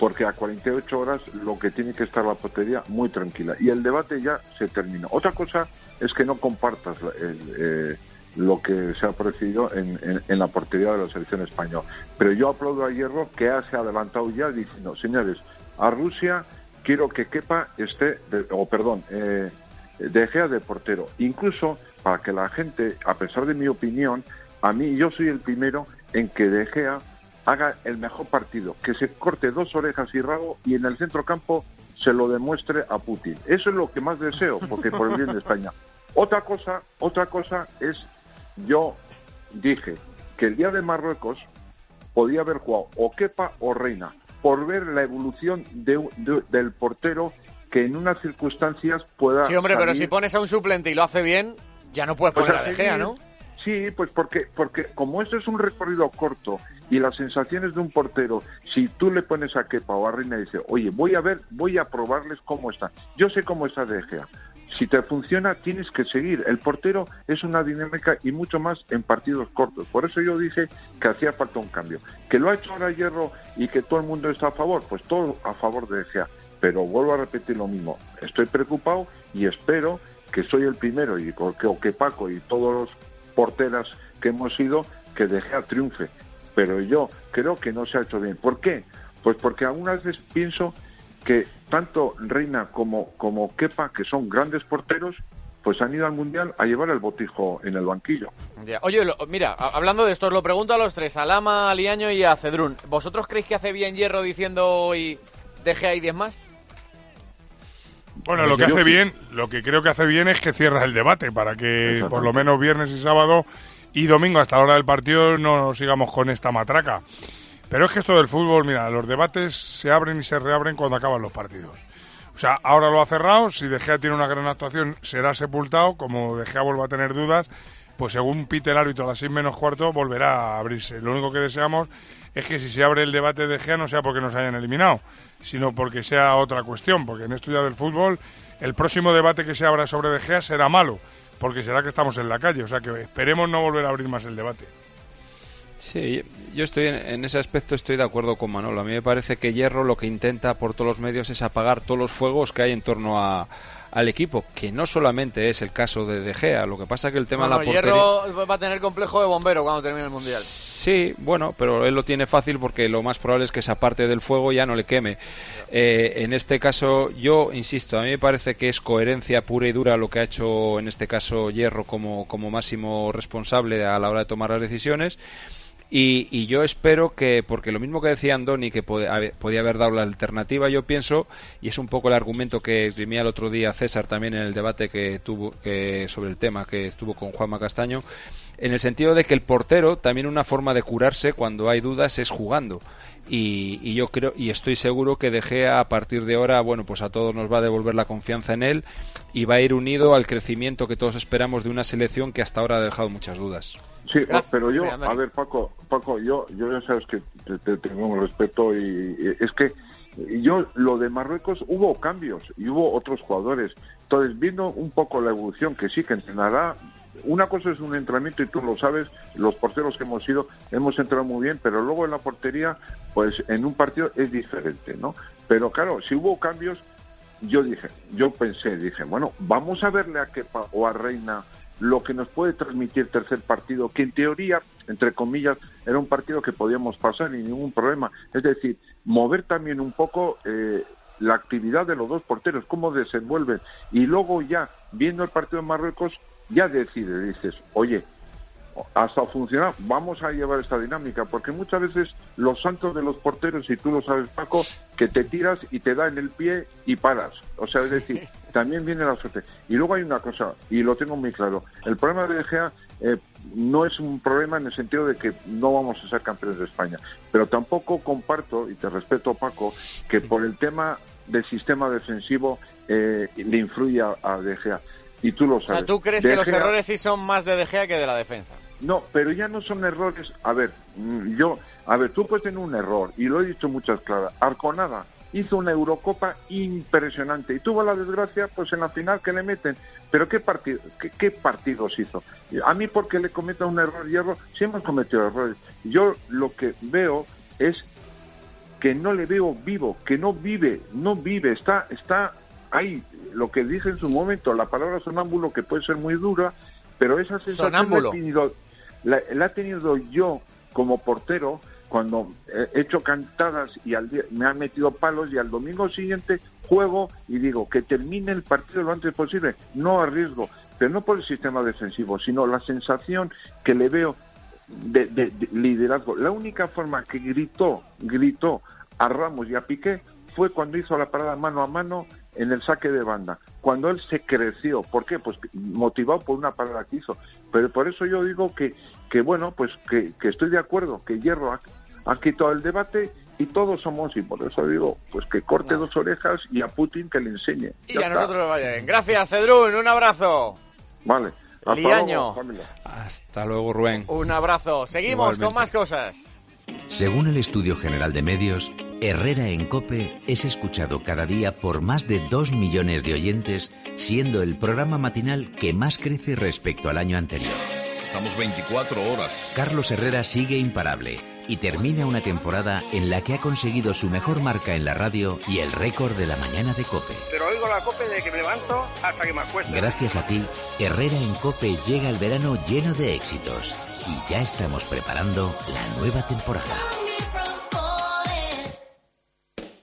porque a 48 horas lo que tiene que estar la portería muy tranquila. Y el debate ya se terminó. Otra cosa es que no compartas la- el, eh, lo que se ha ofrecido en, en- en la portería de la selección española. Pero yo aplaudo a Hierro que se ha adelantado ya diciendo, señores, a Rusia quiero que quepa esté, de- o perdón, eh, de Gea de portero. Incluso para que la gente, a pesar de mi opinión, a mí yo soy el primero en que De Gea haga el mejor partido, que se corte dos orejas y rabo y en el centro campo se lo demuestre a Putin. Eso es lo que más deseo, porque por el bien de España. [LAUGHS] Otra cosa, otra cosa es, yo dije que el día de Marruecos podía haber jugado o Kepa o Reina, por ver la evolución de de- del portero que en unas circunstancias pueda. Sí, hombre, pero si pones a un suplente y lo hace bien, ya no puedes pues poner a De Gea. ¿no? Sí, pues porque, porque como esto es un recorrido corto y las sensaciones de un portero, si tú le pones a Kepa o a Reina y dices, oye, voy a ver, voy a probarles cómo está. Yo sé cómo está De Gea. Si te funciona, tienes que seguir. El portero es una dinámica y mucho más en partidos cortos. Por eso yo dije que hacía falta un cambio. Que lo ha hecho ahora Hierro y que todo el mundo está a favor, pues todo a favor de De Gea. Pero vuelvo a repetir lo mismo. Estoy preocupado y espero que soy el primero y que, o que Paco y todos los porteras que hemos sido que De Gea triunfe. Pero yo creo que no se ha hecho bien. ¿Por qué? Pues porque algunas veces pienso que tanto Reina como, como Kepa, que son grandes porteros, pues han ido al Mundial a llevar el botijo en el banquillo. Ya. Oye, lo- mira, a- hablando de esto, os lo pregunto a los tres, a Lama, a Liaño y a Cedrún. ¿Vosotros creéis que hace bien Hierro diciendo hoy De Gea y 10 más? Bueno, lo que hace bien, lo que creo que hace bien es que cierra el debate para que por lo menos viernes y sábado y domingo hasta la hora del partido no sigamos con esta matraca. Pero es que esto del fútbol, mira, los debates se abren y se reabren cuando acaban los partidos. O sea, ahora lo ha cerrado, si De Gea tiene una gran actuación será sepultado, como De Gea vuelva a tener dudas, pues según pite el árbitro a las seis menos cuarto volverá a abrirse. Lo único que deseamos es que si se abre el debate de Gea no sea porque nos hayan eliminado, sino porque sea otra cuestión, porque en esto ya del fútbol el próximo debate que se abra sobre De Gea será malo, porque será que estamos en la calle, o sea que esperemos no volver a abrir más el debate. Sí, yo estoy en, en ese aspecto estoy de acuerdo con Manolo. A mí me parece que Hierro lo que intenta por todos los medios es apagar todos los fuegos que hay en torno a, al equipo, que no solamente es el caso de De Gea. Lo que pasa que el tema de la portería Hierro va a tener complejo de bombero cuando termine el Mundial. Sí, bueno, pero él lo tiene fácil porque lo más probable es que esa parte del fuego ya no le queme. Eh, en este caso, yo insisto, a mí me parece que es coherencia pura y dura lo que ha hecho en este caso Hierro como, como máximo responsable a la hora de tomar las decisiones. Y, y yo espero que, porque lo mismo que decía Andoni, que podía haber dado la alternativa, yo pienso, y es un poco el argumento que esgrimía el otro día César también en el debate que tuvo sobre el tema que estuvo con Juanma Castaño, en el sentido de que el portero también una forma de curarse cuando hay dudas es jugando. Y, y yo creo y estoy seguro que De Gea a partir de ahora, bueno, pues a todos nos va a devolver la confianza en él y va a ir unido al crecimiento que todos esperamos de una selección que hasta ahora ha dejado muchas dudas. Sí, pero yo, a ver, Paco, Paco, yo, yo ya sabes que te, te tengo un respeto y, y es que yo, lo de Marruecos, hubo cambios y hubo otros jugadores. Entonces, viendo un poco la evolución, que sí que entrenará, una cosa es un entrenamiento y tú lo sabes, los porteros que hemos ido, hemos entrenado muy bien, pero luego en la portería, pues en un partido es diferente, ¿no? Pero claro, si hubo cambios, yo dije, yo pensé, dije, bueno, vamos a verle a Kepa o a Reina lo que nos puede transmitir tercer partido, que en teoría, entre comillas, era un partido que podíamos pasar sin ningún problema. Es decir, mover también un poco eh, la actividad de los dos porteros, cómo desenvuelven. Y luego ya, viendo el partido de Marruecos, ya decide, dices, oye, hasta funcionar, vamos a llevar esta dinámica, porque muchas veces los santos de los porteros, y tú lo sabes Paco, que te tiras y te da en el pie y paras. O sea, es decir, [LAUGHS] también viene la suerte. Y luego hay una cosa, y lo tengo muy claro, el problema de Gea eh, no es un problema en el sentido de que no vamos a ser campeones de España, pero tampoco comparto, y te respeto Paco, que por el tema del sistema defensivo eh, le influye a, a De Gea. Y tú lo O sabes. sea, ¿tú crees De que los Gea- errores sí son más de De Gea que de la defensa? no, pero ya no son errores. A ver, mm, yo, a ver, tú puedes tener un error, y lo he dicho muchas claras. Arconada hizo una Eurocopa impresionante y tuvo la desgracia, pues en la final que le meten. Pero ¿qué, partido, qué, qué partidos hizo? A mí, porque le cometa un error hierro, sí hemos cometido errores. Yo lo que veo es que no le veo vivo, que no vive, no vive, está, está ahí. Lo que dije en su momento, la palabra sonámbulo, que puede ser muy dura, pero esa sensación la Sonámbulo. he tenido, la, la he tenido yo como portero cuando he hecho cantadas y al día, me han metido palos y al domingo siguiente juego y digo que termine el partido lo antes posible, no arriesgo, pero no por el sistema defensivo, sino la sensación que le veo de, de- de liderazgo. La única forma que gritó, gritó a Ramos y a Piqué fue cuando hizo la parada mano a mano en el saque de banda. Cuando él se creció. ¿Por qué? Pues motivado por una parada que hizo. Pero por eso yo digo que, que bueno, pues que, que estoy de acuerdo, que Hierro ha, ha quitado el debate y todos somos, y por eso digo, pues que corte dos orejas y a Putin que le enseñe. Y Ya a está. nosotros vaya bien. Gracias, Cedrún. Un abrazo. Vale. Hasta Liaño. luego, familia. Hasta luego, Rubén. Un abrazo. Seguimos Igualmente. con más cosas. Según el Estudio General de Medios, Herrera en Cope es escuchado cada día por más de 2 millones de oyentes, siendo el programa matinal que más crece respecto al año anterior. Estamos 24 horas. Carlos Herrera sigue imparable y termina una temporada en la que ha conseguido su mejor marca en la radio y el récord de la mañana de Cope. Pero oigo la cope de que me levanto hasta que me acuesto. Gracias a ti, Herrera en Cope llega el verano lleno de éxitos y ya estamos preparando la nueva temporada.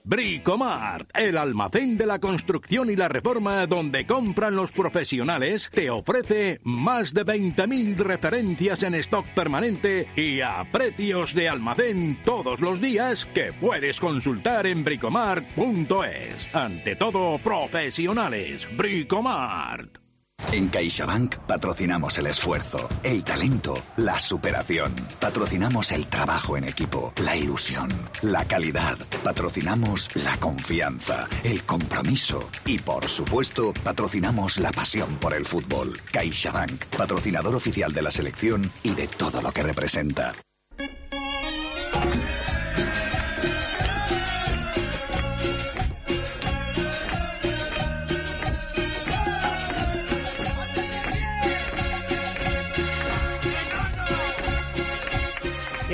Bricomart, el almacén de la construcción y la reforma donde compran los profesionales, te ofrece más de 20.000 referencias en stock permanente y a precios de almacén todos los días que puedes consultar en bricomart.es. Ante todo, profesionales. Bricomart. En CaixaBank patrocinamos el esfuerzo, el talento, la superación. Patrocinamos el trabajo en equipo, la ilusión, la calidad. Patrocinamos la confianza, el compromiso y, por supuesto, patrocinamos la pasión por el fútbol. CaixaBank, patrocinador oficial de la selección y de todo lo que representa.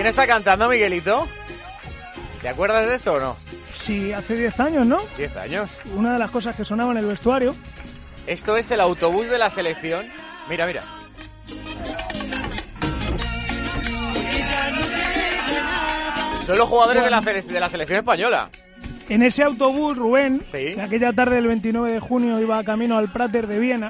¿Quién está cantando, Miguelito? ¿Te acuerdas de esto o no? Sí, hace 10 años, ¿no? 10 años. Una de las cosas que sonaba en el vestuario. Esto es el autobús de la selección. Mira, mira. Son los jugadores de la, sele- de la selección española. En ese autobús, Rubén, que aquella tarde del 29 de junio iba camino al Prater de Viena,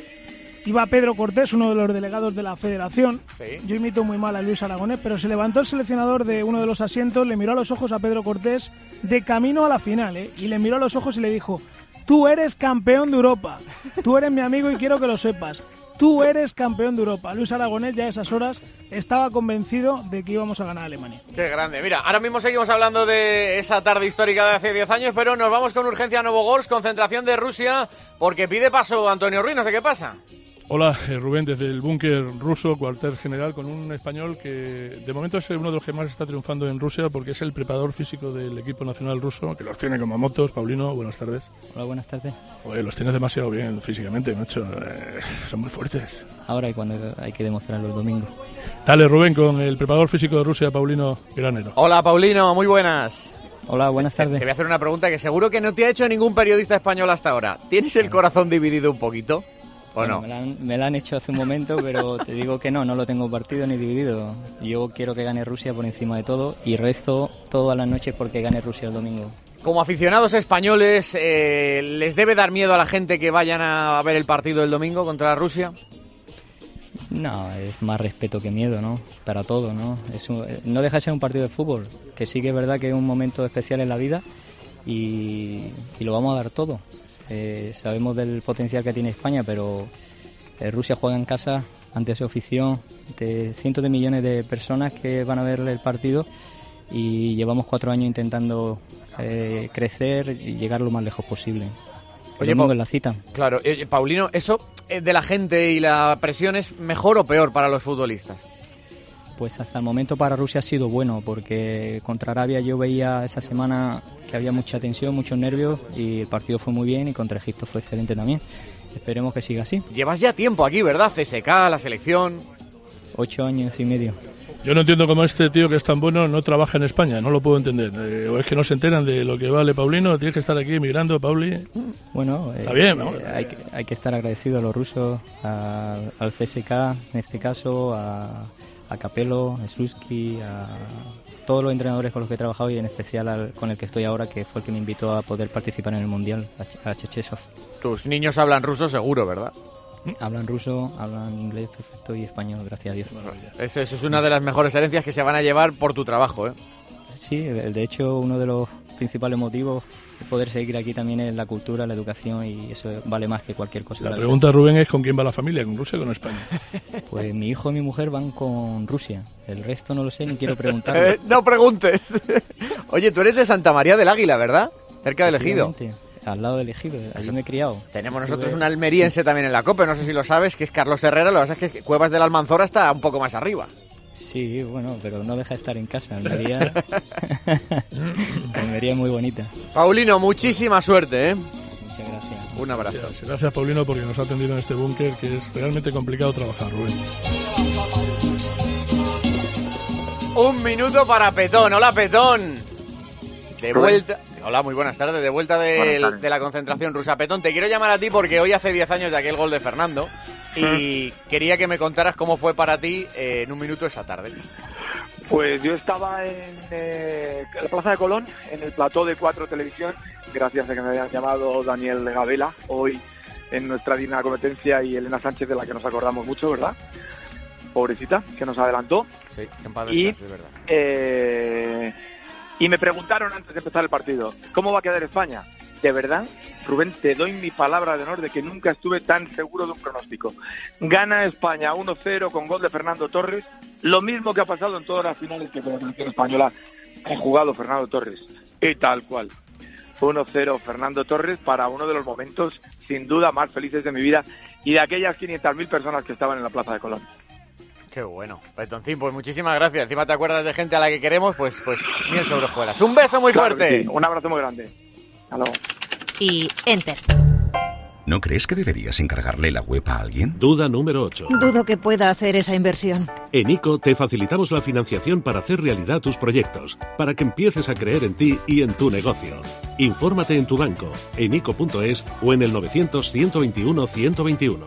iba Pedro Cortés, uno de los delegados de la federación. Sí. Yo imito muy mal a Luis Aragonés, pero se levantó el seleccionador de uno de los asientos, le miró a los ojos a Pedro Cortés de camino a la final, ¿eh? y le miró a los ojos y le dijo, tú eres campeón de Europa, tú eres mi amigo y quiero que lo sepas. Tú eres campeón de Europa. Luis Aragonés ya a esas horas estaba convencido de que íbamos a ganar a Alemania. Qué grande. Mira, ahora mismo seguimos hablando de esa tarde histórica de hace 10 años, pero nos vamos con urgencia a Novogorsk, concentración de Rusia, porque pide paso Antonio Ruiz, no sé qué pasa. Hola, eh, Rubén, desde el búnker ruso, cuartel general, con un español que de momento es uno de los que más está triunfando en Rusia porque es el preparador físico del equipo nacional ruso, que los tiene como motos. Paulino, buenas tardes. Hola, buenas tardes. Oye, los tienes demasiado bien físicamente, macho. eh, son muy fuertes. Ahora y cuando hay que demostrarlo el domingo. Dale, Rubén, con el preparador físico de Rusia, Paulino Granero. Hola, Paulino, muy buenas. Hola, buenas tardes. Te voy a hacer una pregunta que seguro que no te ha hecho ningún periodista español hasta ahora. ¿Tienes el corazón dividido un poquito? ¿O Bueno, no? me, la han, me la han hecho hace un momento, pero te digo que no, no lo tengo partido ni dividido. Yo quiero que gane Rusia por encima de todo y rezo todas las noches porque gane Rusia el domingo. Como aficionados españoles, eh, ¿les debe dar miedo a la gente que vayan a ver el partido el domingo contra Rusia? No, es más respeto que miedo, ¿no? Para todo, ¿no? Es un- eh, no deja de ser un partido de fútbol, que sí que es verdad que es un momento especial en la vida y, y lo vamos a dar todo. Eh, sabemos del potencial que tiene España, pero eh, Rusia juega en casa ante su afición, de cientos de millones de personas que van a ver el partido y llevamos cuatro años intentando eh, crecer y llegar lo más lejos posible. Oye, en la cita. Claro, eh, Paulino, ¿eso de la gente y la presión es mejor o peor para los futbolistas? Pues hasta el momento para Rusia ha sido bueno, porque contra Arabia yo veía esa semana que había mucha tensión, muchos nervios y el partido fue muy bien y contra Egipto fue excelente también. Esperemos que siga así. Llevas ya tiempo aquí, ¿verdad? CSK, la selección. Ocho años y medio. Yo no entiendo cómo este tío que es tan bueno no trabaja en España, no lo puedo entender. Eh, o es que no se enteran de lo que vale Paulino, tienes que estar aquí emigrando, Pauli. Bueno, Está eh, bien, eh, vamos. hay, que, hay que estar agradecido a los rusos, a- al CSK en este caso, a, a Capello, a Slutsky, a todos los entrenadores con los que he trabajado y en especial al- con el que estoy ahora, que fue el que me invitó a poder participar en el Mundial, a, Ch- a Chechesov. Tus niños hablan ruso seguro, ¿verdad? Hablan ruso, hablan inglés perfecto y español, gracias a Dios. Eso, eso es una de las mejores herencias que se van a llevar por tu trabajo, ¿eh? Sí, de de hecho uno de los principales motivos poder seguir aquí también es la cultura, la educación y eso vale más que cualquier cosa. La en vida. pregunta, Rubén, es con quién va la familia, con Rusia o con España. [LAUGHS] Pues mi hijo y mi mujer van con Rusia. El resto no lo sé ni quiero [LAUGHS] preguntar. Eh, no preguntes. [LAUGHS] Oye, tú eres de Santa María del Águila, ¿verdad? Cerca del Ejido. Al lado del Ejido, allí me he criado. Tenemos nosotros un almeriense también en la COPE, no sé si lo sabes, que es Carlos Herrera. Lo que pasa es que Cuevas del Almanzora está un poco más arriba. Sí, bueno, pero no deja de estar en casa. Almería, Almería es muy bonita. Paulino, muchísima suerte, ¿eh? Muchas gracias. Un abrazo. Gracias, gracias, Paulino, porque nos ha atendido en este búnker que es realmente complicado trabajar, Rubén. Un minuto para Petón. Hola, Petón. De vuelta. Hola, muy buenas tardes. De vuelta de, tardes. de la concentración rusa. Petón, te quiero llamar a ti porque hoy hace 10 años de aquel gol de Fernando. Y quería que me contaras cómo fue para ti eh, en un minuto esa tarde. Pues yo estaba en eh, la Plaza de Colón, en el plató de Cuatro Televisión, gracias a que me habían llamado Daniel Gabela, hoy en nuestra digna competencia, y Elena Sánchez, de la que nos acordamos mucho, ¿verdad? Pobrecita, que nos adelantó. Sí, en paz Y, es verdad. eh, y me preguntaron antes de empezar el partido, ¿cómo va a quedar España? De verdad, Rubén, te doy mi palabra de honor de que nunca estuve tan seguro de un pronóstico. Gana España 1-0 con gol de Fernando Torres, lo mismo que ha pasado en todas las finales que con la selección española ha jugado Fernando Torres. Y tal cual. 1-0 Fernando Torres para uno de los momentos sin duda más felices de mi vida y de aquellas 500.000 personas que estaban en la Plaza de Colón. Qué bueno. Petoncín, pues muchísimas gracias. Encima te acuerdas de gente a la que queremos, pues, pues miel sobre hojuelas. Un beso muy Claro fuerte. sí. Un abrazo muy grande. Hasta luego. Y enter. ¿No crees que deberías encargarle la web a alguien? Duda número 8. Dudo que pueda hacer esa inversión. En ICO te facilitamos la financiación para hacer realidad tus proyectos, para que empieces a creer en ti y en tu negocio. Infórmate en tu banco, en ICO.es o en el 900-121-121.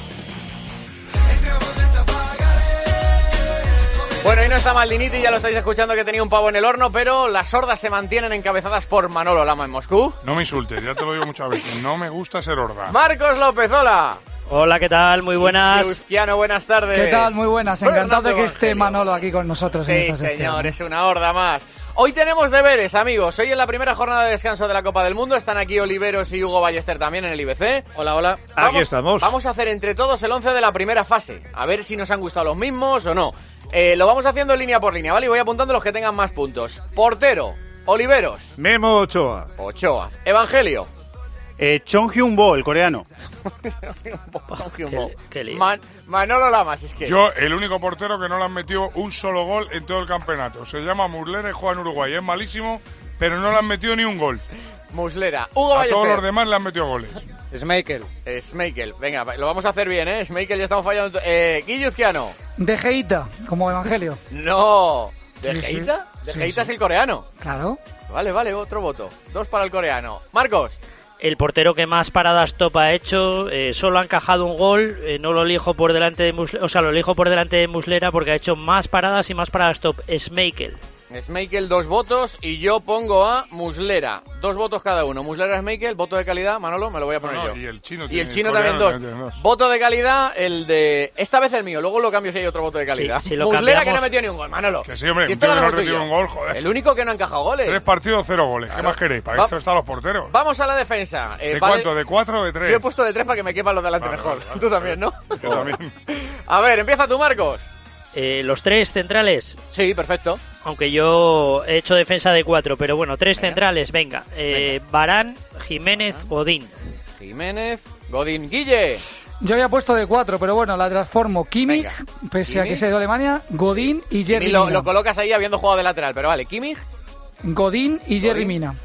No está Maldiniti, ya lo estáis escuchando que tenía un pavo en el horno, pero las sordas se mantienen encabezadas por Manolo Lama en Moscú. No me insultes, ya te lo digo muchas veces. No me gusta ser horda. Marcos López, hola. Hola, ¿qué tal? Muy buenas. Cristiano, buenas tardes. ¿Qué tal? Muy buenas. Encantado de que esté. Manolo aquí con nosotros en Sí, esta sección. señor, es una horda más. Hoy tenemos deberes, amigos. Hoy en la primera jornada de descanso de la Copa del Mundo están aquí Oliveros y Hugo Ballester también en el IBC. Hola, hola. Aquí estamos. Vamos a hacer entre todos el 11 de la primera fase. A ver si nos han gustado los mismos o no. Eh, lo vamos haciendo línea por línea, ¿vale? Y voy apuntando los que tengan más puntos. Portero, Oliveros. Memo Ochoa. Ochoa. Evangelio. Eh, Chong Hyun Bo, el coreano. [LAUGHS] Man- Manolo Lamas, es que... Yo, el único portero que no le han metido un solo gol en todo el campeonato. Se llama Muslera y juega en Uruguay. Es malísimo, pero no le han metido ni un gol. Muslera. Hugo A Ballester. todos los demás le han metido goles. Schmeichel. Schmeichel. Venga, lo vamos a hacer bien, ¿eh? Schmeichel ya estamos fallando. Eh, Guilluzquiano. De Geita, como Evangelio. No. ¿De Sí, sí. Geita? De Sí, Geita sí. es el coreano. Claro. Vale, vale, otro voto. Dos para el coreano. Marcos. El portero que más paradas top ha hecho, eh, solo ha encajado un gol, eh, no lo elijo por delante de Muslera, o sea, lo elijo por delante de Muslera porque ha hecho más paradas y más paradas top. Schmeichel. Schmeichel, dos votos. Y yo pongo a Muslera. Dos votos cada uno. Muslera, Schmeichel, voto de calidad. Manolo, me lo voy a poner No, no, yo. y el chino Y el chino también coreano dos. también tiene dos. Voto de calidad, el de. Esta vez el mío, luego lo cambio si hay otro voto de calidad. Sí, si lo Muslera que no metió ni un gol, Manolo. Que sí, hombre, Si esto no un gol, joder. El único que no ha encajado goles. Tres partidos, cero goles. ¿Qué más queréis? Para Va- eso están los porteros. Vamos a la defensa. Eh, ¿De vale- cuánto? ¿De cuatro o de tres? Yo he puesto de tres para que me quepan los delante Vale, mejor. vale, vale. Tú también, ¿no? Yo también. [LAUGHS] A ver, empieza tú, Marcos. Eh, los tres centrales. Sí, perfecto. Aunque yo he hecho defensa de cuatro, pero bueno, tres centrales, venga. Eh, Barán, Jiménez, Godín. Jiménez, Godín, Guille. Yo había puesto de cuatro, pero bueno, la transformo. Kimmich, pese a que sea de Alemania, Godín y Jerry Y lo, Mina. lo colocas ahí habiendo jugado de lateral, pero vale, Kimmich, Godín y Jerry. Mina.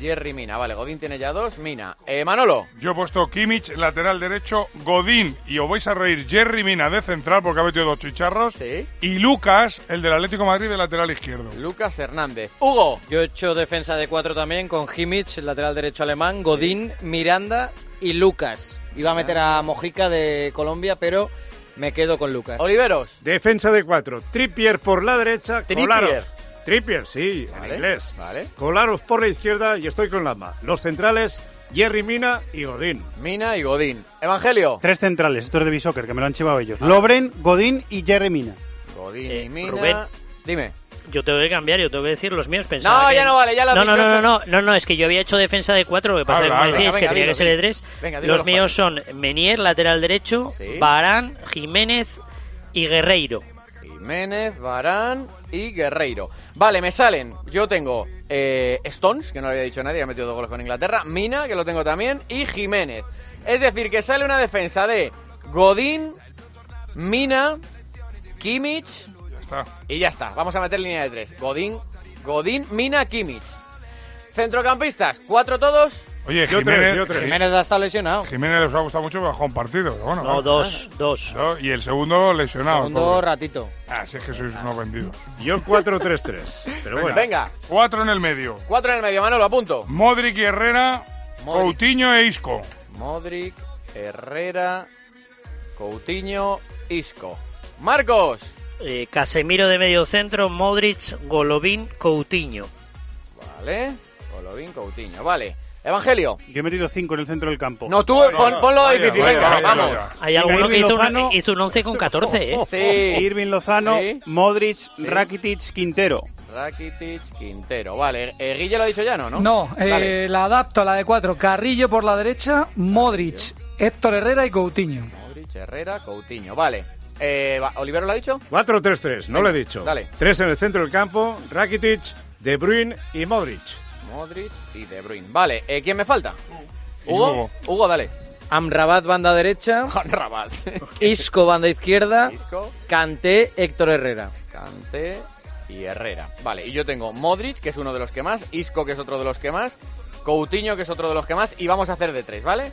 Jerry Mina, vale, Godín tiene ya dos, Mina. Eh, Manolo. Yo he puesto Kimmich, lateral derecho, Godín, y os vais a reír, Jerry Mina de central, porque ha metido dos chicharros, y Lucas, el del Atlético de Madrid, de lateral izquierdo. Lucas Hernández. Hugo. Yo he hecho defensa de cuatro también con Kimmich, el lateral derecho alemán, Godín, Miranda y Lucas. Iba a meter a Mojica de Colombia, pero me quedo con Lucas. Oliveros. Defensa de cuatro. Trippier por la derecha. Trippier. Trippier, sí, en inglés. vale. Colaros por la izquierda y estoy con Lama. Los centrales, Jerry Mina y Godín. Mina y Godín. Evangelio. Tres centrales, estos de Bishoker, que me lo han chivado ellos. Lobren, Godín y Jerry Mina. Godín Eh, y Mina. Rubén. Dime. Yo tengo que cambiar, yo tengo que decir los míos. Pensaba No, que- ya no vale, ya lo no, dicho no, no, eso. no, no, no, es que yo había hecho defensa de cuatro, lo que pasa es que decíais Venga, que tenía que ser de tres. Venga, los los míos son Menier, lateral derecho, Sí. Barán, Jiménez y Guerreiro. Jiménez, Barán y Guerreiro. Vale, me salen. Yo tengo eh, Stones, que no lo había dicho nadie, ha metido dos goles con Inglaterra. Mina, que lo tengo también. Y Jiménez. Es decir, que sale una defensa de Godín, Mina, Kimmich. Ya está. Y ya está. Vamos a meter línea de tres. Godín, Godín, Mina, Kimmich. Centrocampistas, cuatro todos. Oye, Yo Jiménez, tres, yo tres. Jiménez ha estado lesionado. Jiménez les ha gustado mucho, pero ha jugado un partido. pero bueno, No, dos, dos. Y el segundo lesionado. Segundo pobre. ratito. Ah, sí, es que sois unos vendidos. Yo 4-3-3. [LAUGHS] Pero Venga. bueno. Venga, Cuatro en el medio. cuatro en el medio, Manolo, apunto. Modric y Herrera, Modric. Coutinho e Isco. Modric, Herrera, Coutinho, Isco. Marcos. Eh, Casemiro de medio centro, Modric, Golovin, Coutinho. Vale. Golovin, Coutinho. Vale. Evangelio. Yo he metido 5 en el centro del campo. No, tú pon- ponlo vaya, difícil, vaya, venga, vaya, vamos. vaya. Hay alguno que hizo un, hizo un 11 con 14, ¿eh? Sí. Irving Lozano, Sí. Modric, Rakitic, Quintero. Rakitic, Quintero. Vale. Eh, Guille lo ha dicho ya, ¿no? ¿no? No, eh, la adapto a la de cuatro. Carrillo por la derecha, Modric, Héctor Herrera y Coutinho. Modric, Herrera, Coutinho. Vale. Eh, va- ¿Olivero lo ha dicho? 4-3-3, no Venga, lo he dicho. dale. Tres en el centro del campo, Rakitic, De Bruyne y Modric. Modric y De Bruyne. Vale. eh, ¿Quién me falta? Hugo. Hugo. Hugo, dale. Amrabat, banda derecha. [LAUGHS] Rabat. [LAUGHS] Isco, banda izquierda. Isco, Kanté, Héctor Herrera. Kanté y Herrera. Vale, y yo tengo Modric, que es uno de los que más, Isco, que es otro de los que más, Coutinho, que es otro de los que más, y vamos a hacer de tres, ¿vale?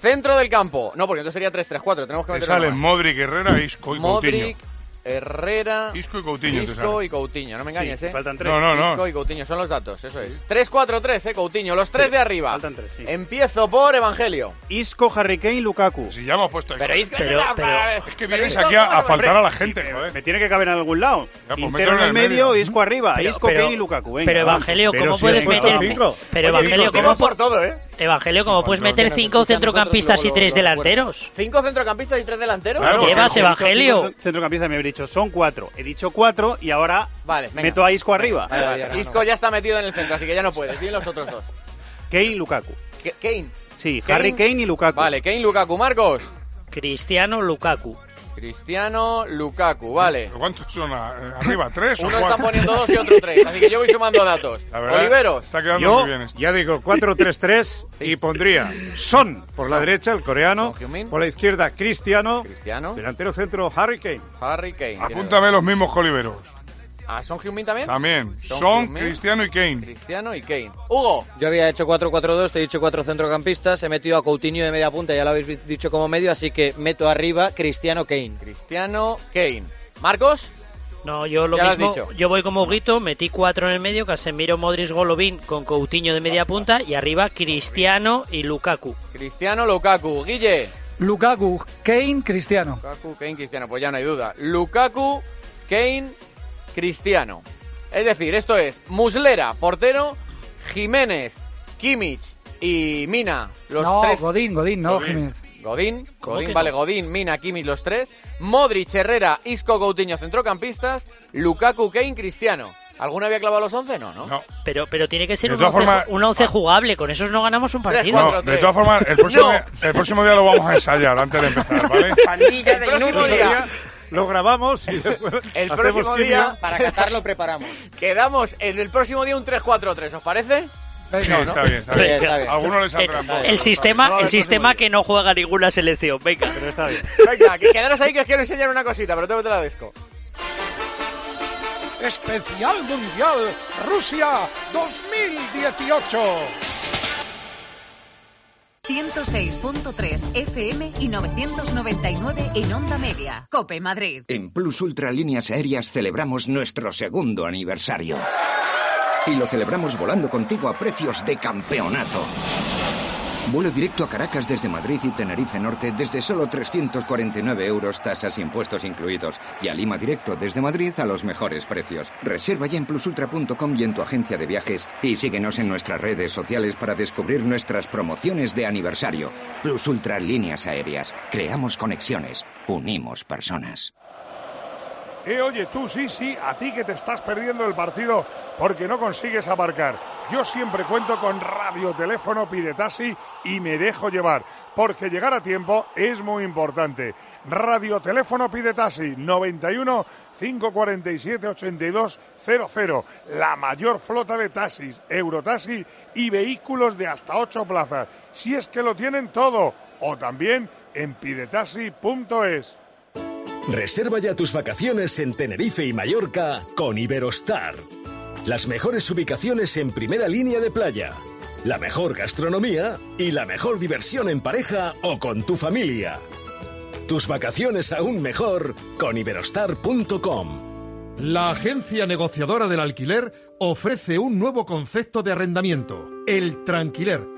Centro del campo. No, porque entonces sería 3-3-4, tenemos que Te meter salen. Modric, Herrera, Isco y Modric, Coutinho. Herrera, Isco y Coutinho Isco y Coutinho. No me engañes, ¿eh? Faltan tres. No, no, no. Isco y Coutinho, son los datos, eso es. 3-4-3, ¿eh? Coutinho, los tres de arriba. Faltan tres, sí. Empiezo por Evangelio. Isco, Harry Kane, Lukaku. Si ya hemos puesto Pero Isco. Pero- pero- Es que vienes aquí a, ¿cómo a se faltar a la gente, joder. Me tiene que caber en algún lado. Ya, pues en el medio, Isco arriba. Pero- Isco, pero- Kane y Lukaku. Venga, pero. Evangelio, ¿cómo si puedes meter cinco. Pero Oye, Evangelio, ¿cómo, por todo, ¿eh? Evangelio, ¿cómo puedes meter cinco centrocampistas y tres delanteros? ¿Cinco centrocampistas y tres delanteros? Claro, ¿Qué llevas, Evangelio? cinco Centrocampistas me habría dicho, son cuatro. He dicho cuatro y ahora Vale, venga. meto a Isco arriba. Vale, vale. Isco ya está metido en el centro, así que ya no puedes. Dime los otros dos. Kane y Lukaku. Kane. Sí, Kane. Harry Kane y Lukaku. Vale, Kane, Lukaku. Marcos. Cristiano, Lukaku. Cristiano, Lukaku. Vale. ¿Pero ¿Cuántos son a- arriba? ¿Tres o Uno cuatro? está poniendo dos y otro tres. Así que yo voy sumando datos. La verdad, Oliveros. Está quedando Yo muy bien esto. ya digo 4-3-3 y pondría Son por la derecha, el coreano. Por la izquierda, Cristiano. Cristiano. Delantero centro, Harry Kane. Harry Kane. Apúntame los mismos Oliveros. ¿A Son Heung-min también? También. Son. Cristiano y Kane. Cristiano y Kane. Hugo. Yo había hecho 4-4-2, te he dicho cuatro centrocampistas, he metido a Coutinho de media punta, ya lo habéis dicho como medio, así que meto arriba Cristiano Kane. Cristiano, Kane. Marcos. No, yo lo Ya lo has mismo. dicho. Yo voy como Huguito, metí cuatro en el medio, Casemiro, Modric, Golovin con Coutinho de media punta y arriba Cristiano y Lukaku. Cristiano, Lukaku. Guille. Lukaku, Kane, Cristiano. Lukaku, Kane, Cristiano. Pues ya no hay duda. Lukaku, Kane, Cristiano. Es decir, esto es Muslera, portero, Jiménez, Kimmich y Mina. Los no, tres. Godín, Godín, no Godín. Jiménez. Godín, ¿Cómo Godín, vale, no? Godín, Mina, Kimmich, los tres. Modric, Herrera, Isco, Coutinho, centrocampistas. Lukaku, Kane, Cristiano. ¿Alguno había clavado los 11? No, ¿no? No. Pero, pero tiene que ser De un todas 11, formas- un 11 jugable, con esos no ganamos un partido. de todas formas, el [LAUGHS] próximo, No. día, el próximo día lo vamos a ensayar antes de empezar, ¿vale? [LAUGHS] El próximo día, Lo grabamos y [LAUGHS] después el próximo quimio. día, [LAUGHS] Para catarlo preparamos. quedamos en el próximo día un 3-4-3, ¿os parece? Sí, está bien, está bien. Algunos les saldrán el, el sistema, el sistema que no juega ninguna selección. Venga. Pero está bien. [LAUGHS] Venga, que quedaros ahí que os quiero enseñar una cosita, pero tengo te la desco. Especial Mundial Rusia 2018. 106.3 FM y 999 en onda media. Cope Madrid. En Plus Ultra Líneas Aéreas celebramos nuestro segundo aniversario. Y lo celebramos volando contigo a precios de campeonato. Vuelo directo a Caracas desde Madrid y Tenerife Norte desde solo 349 euros, tasas y impuestos incluidos. Y a Lima directo desde Madrid a los mejores precios. Reserva ya en plusultra.com y en tu agencia de viajes. Y síguenos en nuestras redes sociales para descubrir nuestras promociones de aniversario. Plus Ultra Líneas Aéreas. Creamos conexiones. Unimos personas. Oye, tú sí, sí, a ti que te estás perdiendo el partido porque no consigues aparcar. Yo siempre cuento con radio, teléfono, pide taxi y me dejo llevar, porque llegar a tiempo es muy importante. Radio, teléfono, pide taxi 91 547 82 00. La mayor flota de taxis, Eurotaxi y vehículos de hasta 8 plazas. Si es que lo tienen todo. O también en pidetaxi.es. Reserva ya tus vacaciones en Tenerife y Mallorca con Iberostar. Las mejores ubicaciones en primera línea de playa, la mejor gastronomía y la mejor diversión en pareja o con tu familia. Tus vacaciones aún mejor con iberostar.com. La agencia negociadora del alquiler ofrece un nuevo concepto de arrendamiento, el tranquiler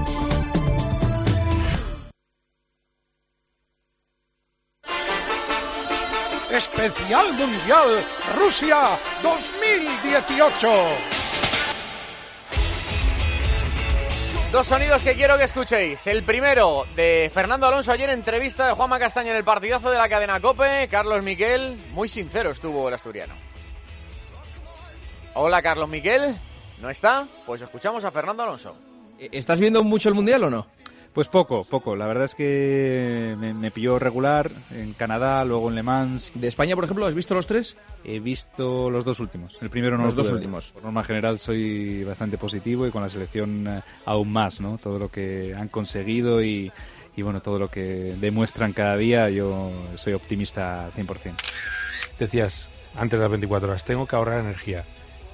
Especial Mundial Rusia 2018. Dos sonidos que quiero que escuchéis. El primero de Fernando Alonso ayer entrevista de Juanma Castaño en el partidazo de la cadena Cope. Carlos Miquel, muy sincero estuvo el asturiano. Hola Carlos Miquel, ¿no está? Pues escuchamos a Fernando Alonso. ¿Estás viendo mucho el Mundial o no? Pues poco, poco. La verdad es que me, pilló regular en Canadá, luego en Le Mans. ¿De España, por ejemplo, has visto los tres? He visto los dos últimos. El primero no los dos últimos. Por norma general soy bastante positivo y con la selección eh, aún más, ¿no? Todo lo que han conseguido y, y bueno, todo lo que demuestran cada día, yo soy optimista 100%. Decías antes de las 24 horas, tengo que ahorrar energía.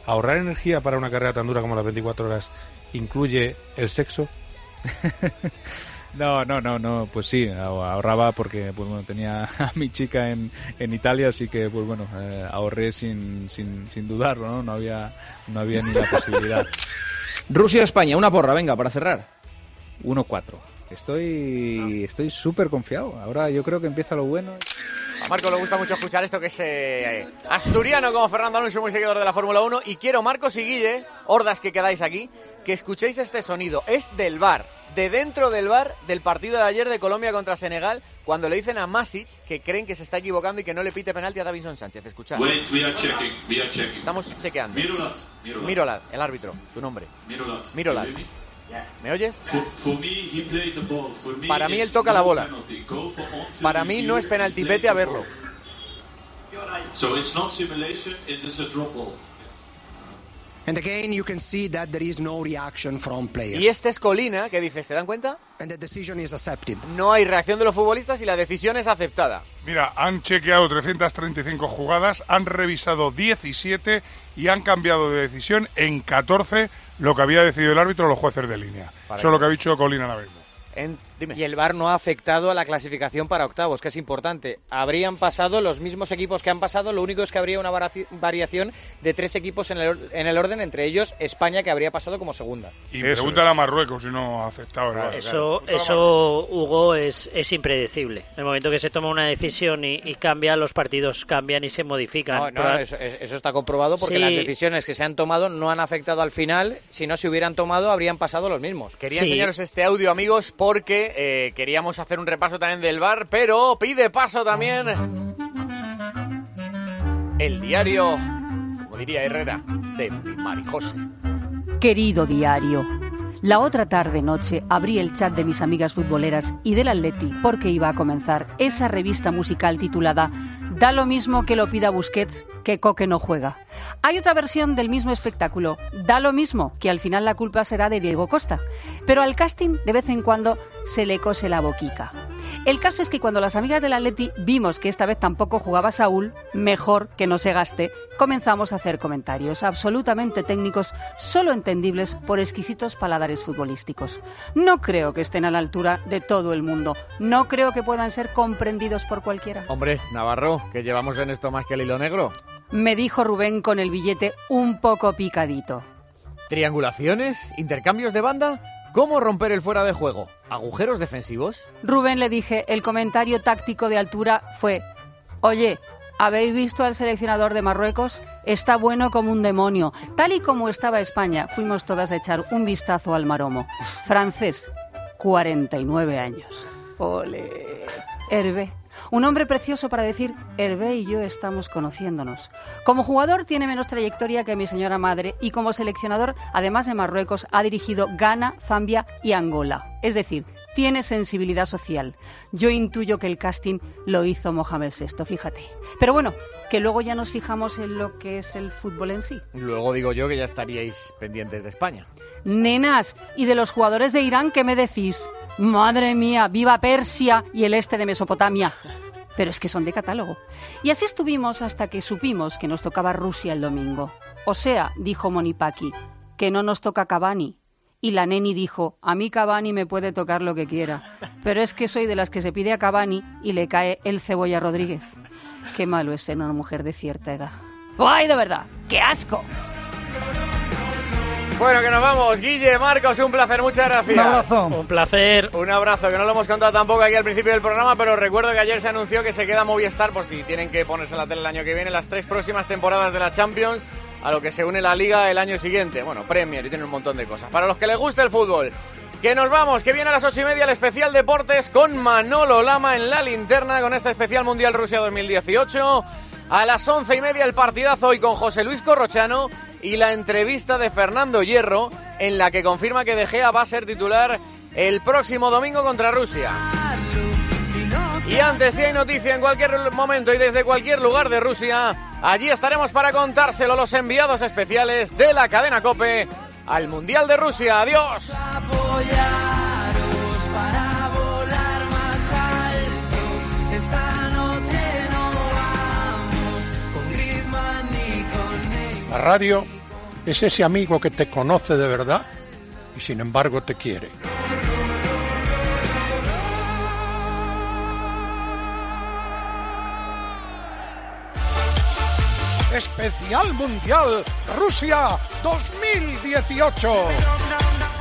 ¿Ahorrar energía para una carrera tan dura como las 24 horas incluye el sexo? [LAUGHS] No, no, no, no, pues sí, ahorraba porque pues bueno, tenía [LAUGHS] a mi chica en, en Italia, así que pues bueno, eh, ahorré sin, sin, sin dudarlo, ¿no? No había, no había ni la posibilidad. [LAUGHS] Rusia-España, una porra, venga, para cerrar. 1-4. Estoy estoy súper confiado. Ahora yo creo que empieza lo bueno. A Marco le gusta mucho escuchar esto que es eh, asturiano como Fernando Alonso, muy seguidor de la Fórmula 1. Y quiero, Marcos y Guille, hordas que quedáis aquí, que escuchéis este sonido. Es del bar, de dentro del bar del partido de ayer de Colombia contra Senegal, cuando le dicen a Masic que creen que se está equivocando y que no le pite penalti a Davison Sánchez. Escuchad. Estamos chequeando. Mirolat, el árbitro, su nombre. Mirolat. ¿Me oyes? Para mí él toca la bola. Para mí no es penalti, vete a verlo. And again, you can see that there is no reaction from players. Y este es Colina, que dice, ¿se dan cuenta? And the decision is accepted. No hay reacción de los futbolistas y la decisión es aceptada. Mira, han chequeado 335 jugadas, han revisado 17 y han cambiado de decisión en 14 lo que había decidido el árbitro o los jueces de línea. Eso es lo que ha dicho Colina la vez. En Y el VAR no ha afectado a la clasificación para octavos, que es importante. Habrían pasado los mismos equipos que han pasado, lo único es que habría una variación de tres equipos en el, en el orden, entre ellos España, que habría pasado como segunda. Y pregúntale a Marruecos si no ha aceptado el VAR. Eso, eso Hugo, es, es impredecible. En el momento que se toma una decisión y, cambia, los partidos cambian y se modifican. No, eso, está comprobado porque las decisiones que se han tomado no han afectado al final. Si no se hubieran tomado, habrían pasado los mismos. Quería enseñaros este audio, amigos, porque eh, queríamos hacer un repaso también del bar, pero pide paso también el diario, como diría Herrera, de Marijose. Querido diario. La otra tarde noche abrí el chat de mis amigas futboleras y del Atleti porque iba a comenzar esa revista musical titulada Da lo mismo que lo pida Busquets que Coque no juega. Hay otra versión del mismo espectáculo, da lo mismo, que al final la culpa será de Diego Costa, pero al casting de vez en cuando se le cose la boquica. El caso es que cuando las amigas del Atleti vimos que esta vez tampoco jugaba Saúl, mejor que no se gaste, comenzamos a hacer comentarios absolutamente técnicos, solo entendibles por exquisitos paladares futbolísticos. No creo que estén a la altura de todo el mundo. No creo que puedan ser comprendidos por cualquiera. Hombre, Navarro, que llevamos en esto más que el hilo negro. Me dijo Rubén con el billete un poco picadito. ¿Triangulaciones? ¿Intercambios de banda? ¿Cómo romper el fuera de juego? ¿Agujeros defensivos? Rubén le dije, el comentario táctico de altura fue, oye, ¿habéis visto al seleccionador de Marruecos? Está bueno como un demonio. Tal y como estaba España, fuimos todas a echar un vistazo al maromo. Francés, 49 años. Ole. Hervé, un hombre precioso para decir, Hervé y yo estamos conociéndonos. Como jugador tiene menos trayectoria que mi señora madre y como seleccionador, además de Marruecos, ha dirigido Ghana, Zambia y Angola. Es decir, tiene sensibilidad social. Yo intuyo que el casting lo hizo Mohamed VI, fíjate. Pero bueno, que luego ya nos fijamos en lo que es el fútbol en sí. Luego digo yo que ya estaríais pendientes de España. Nenas, ¿y de los jugadores de Irán qué me decís? Madre mía, viva Persia y el este de Mesopotamia. Pero es que son de catálogo. Y así estuvimos hasta que supimos que nos tocaba Rusia el domingo. O sea, dijo Monipaki, que no nos toca Cavani. Y la neni dijo, a mí Cavani me puede tocar lo que quiera, pero es que soy de las que se pide a Cavani y le cae el cebolla Rodríguez. Qué malo es ser una mujer de cierta edad. ¡Ay, de verdad! ¡Qué asco! Bueno, que nos vamos. Guille, Marcos, un placer, muchas gracias. Un abrazo. Un placer. Un abrazo, que no lo hemos contado tampoco aquí al principio del programa, pero recuerdo que ayer se anunció que se queda Movistar por si tienen que ponerse en la tele el año que viene las tres próximas temporadas de la Champions, a lo que se une la Liga el año siguiente. Bueno, Premier y tiene un montón de cosas. Para los que les guste el fútbol, que nos vamos, que viene a las ocho y media el especial Deportes con Manolo Lama en la linterna con este especial Mundial Rusia 2018. A las once y media el partidazo hoy con José Luis Corrochano y la entrevista de Fernando Hierro en la que confirma que De Gea va a ser titular el próximo domingo contra Rusia. Y antes, si hay noticia en cualquier momento y desde cualquier lugar de Rusia, allí estaremos para contárselo los enviados especiales de la cadena Cope al Mundial de Rusia. Adiós. Radio es ese amigo que te conoce de verdad y sin embargo te quiere. Especial Mundial Rusia 2018.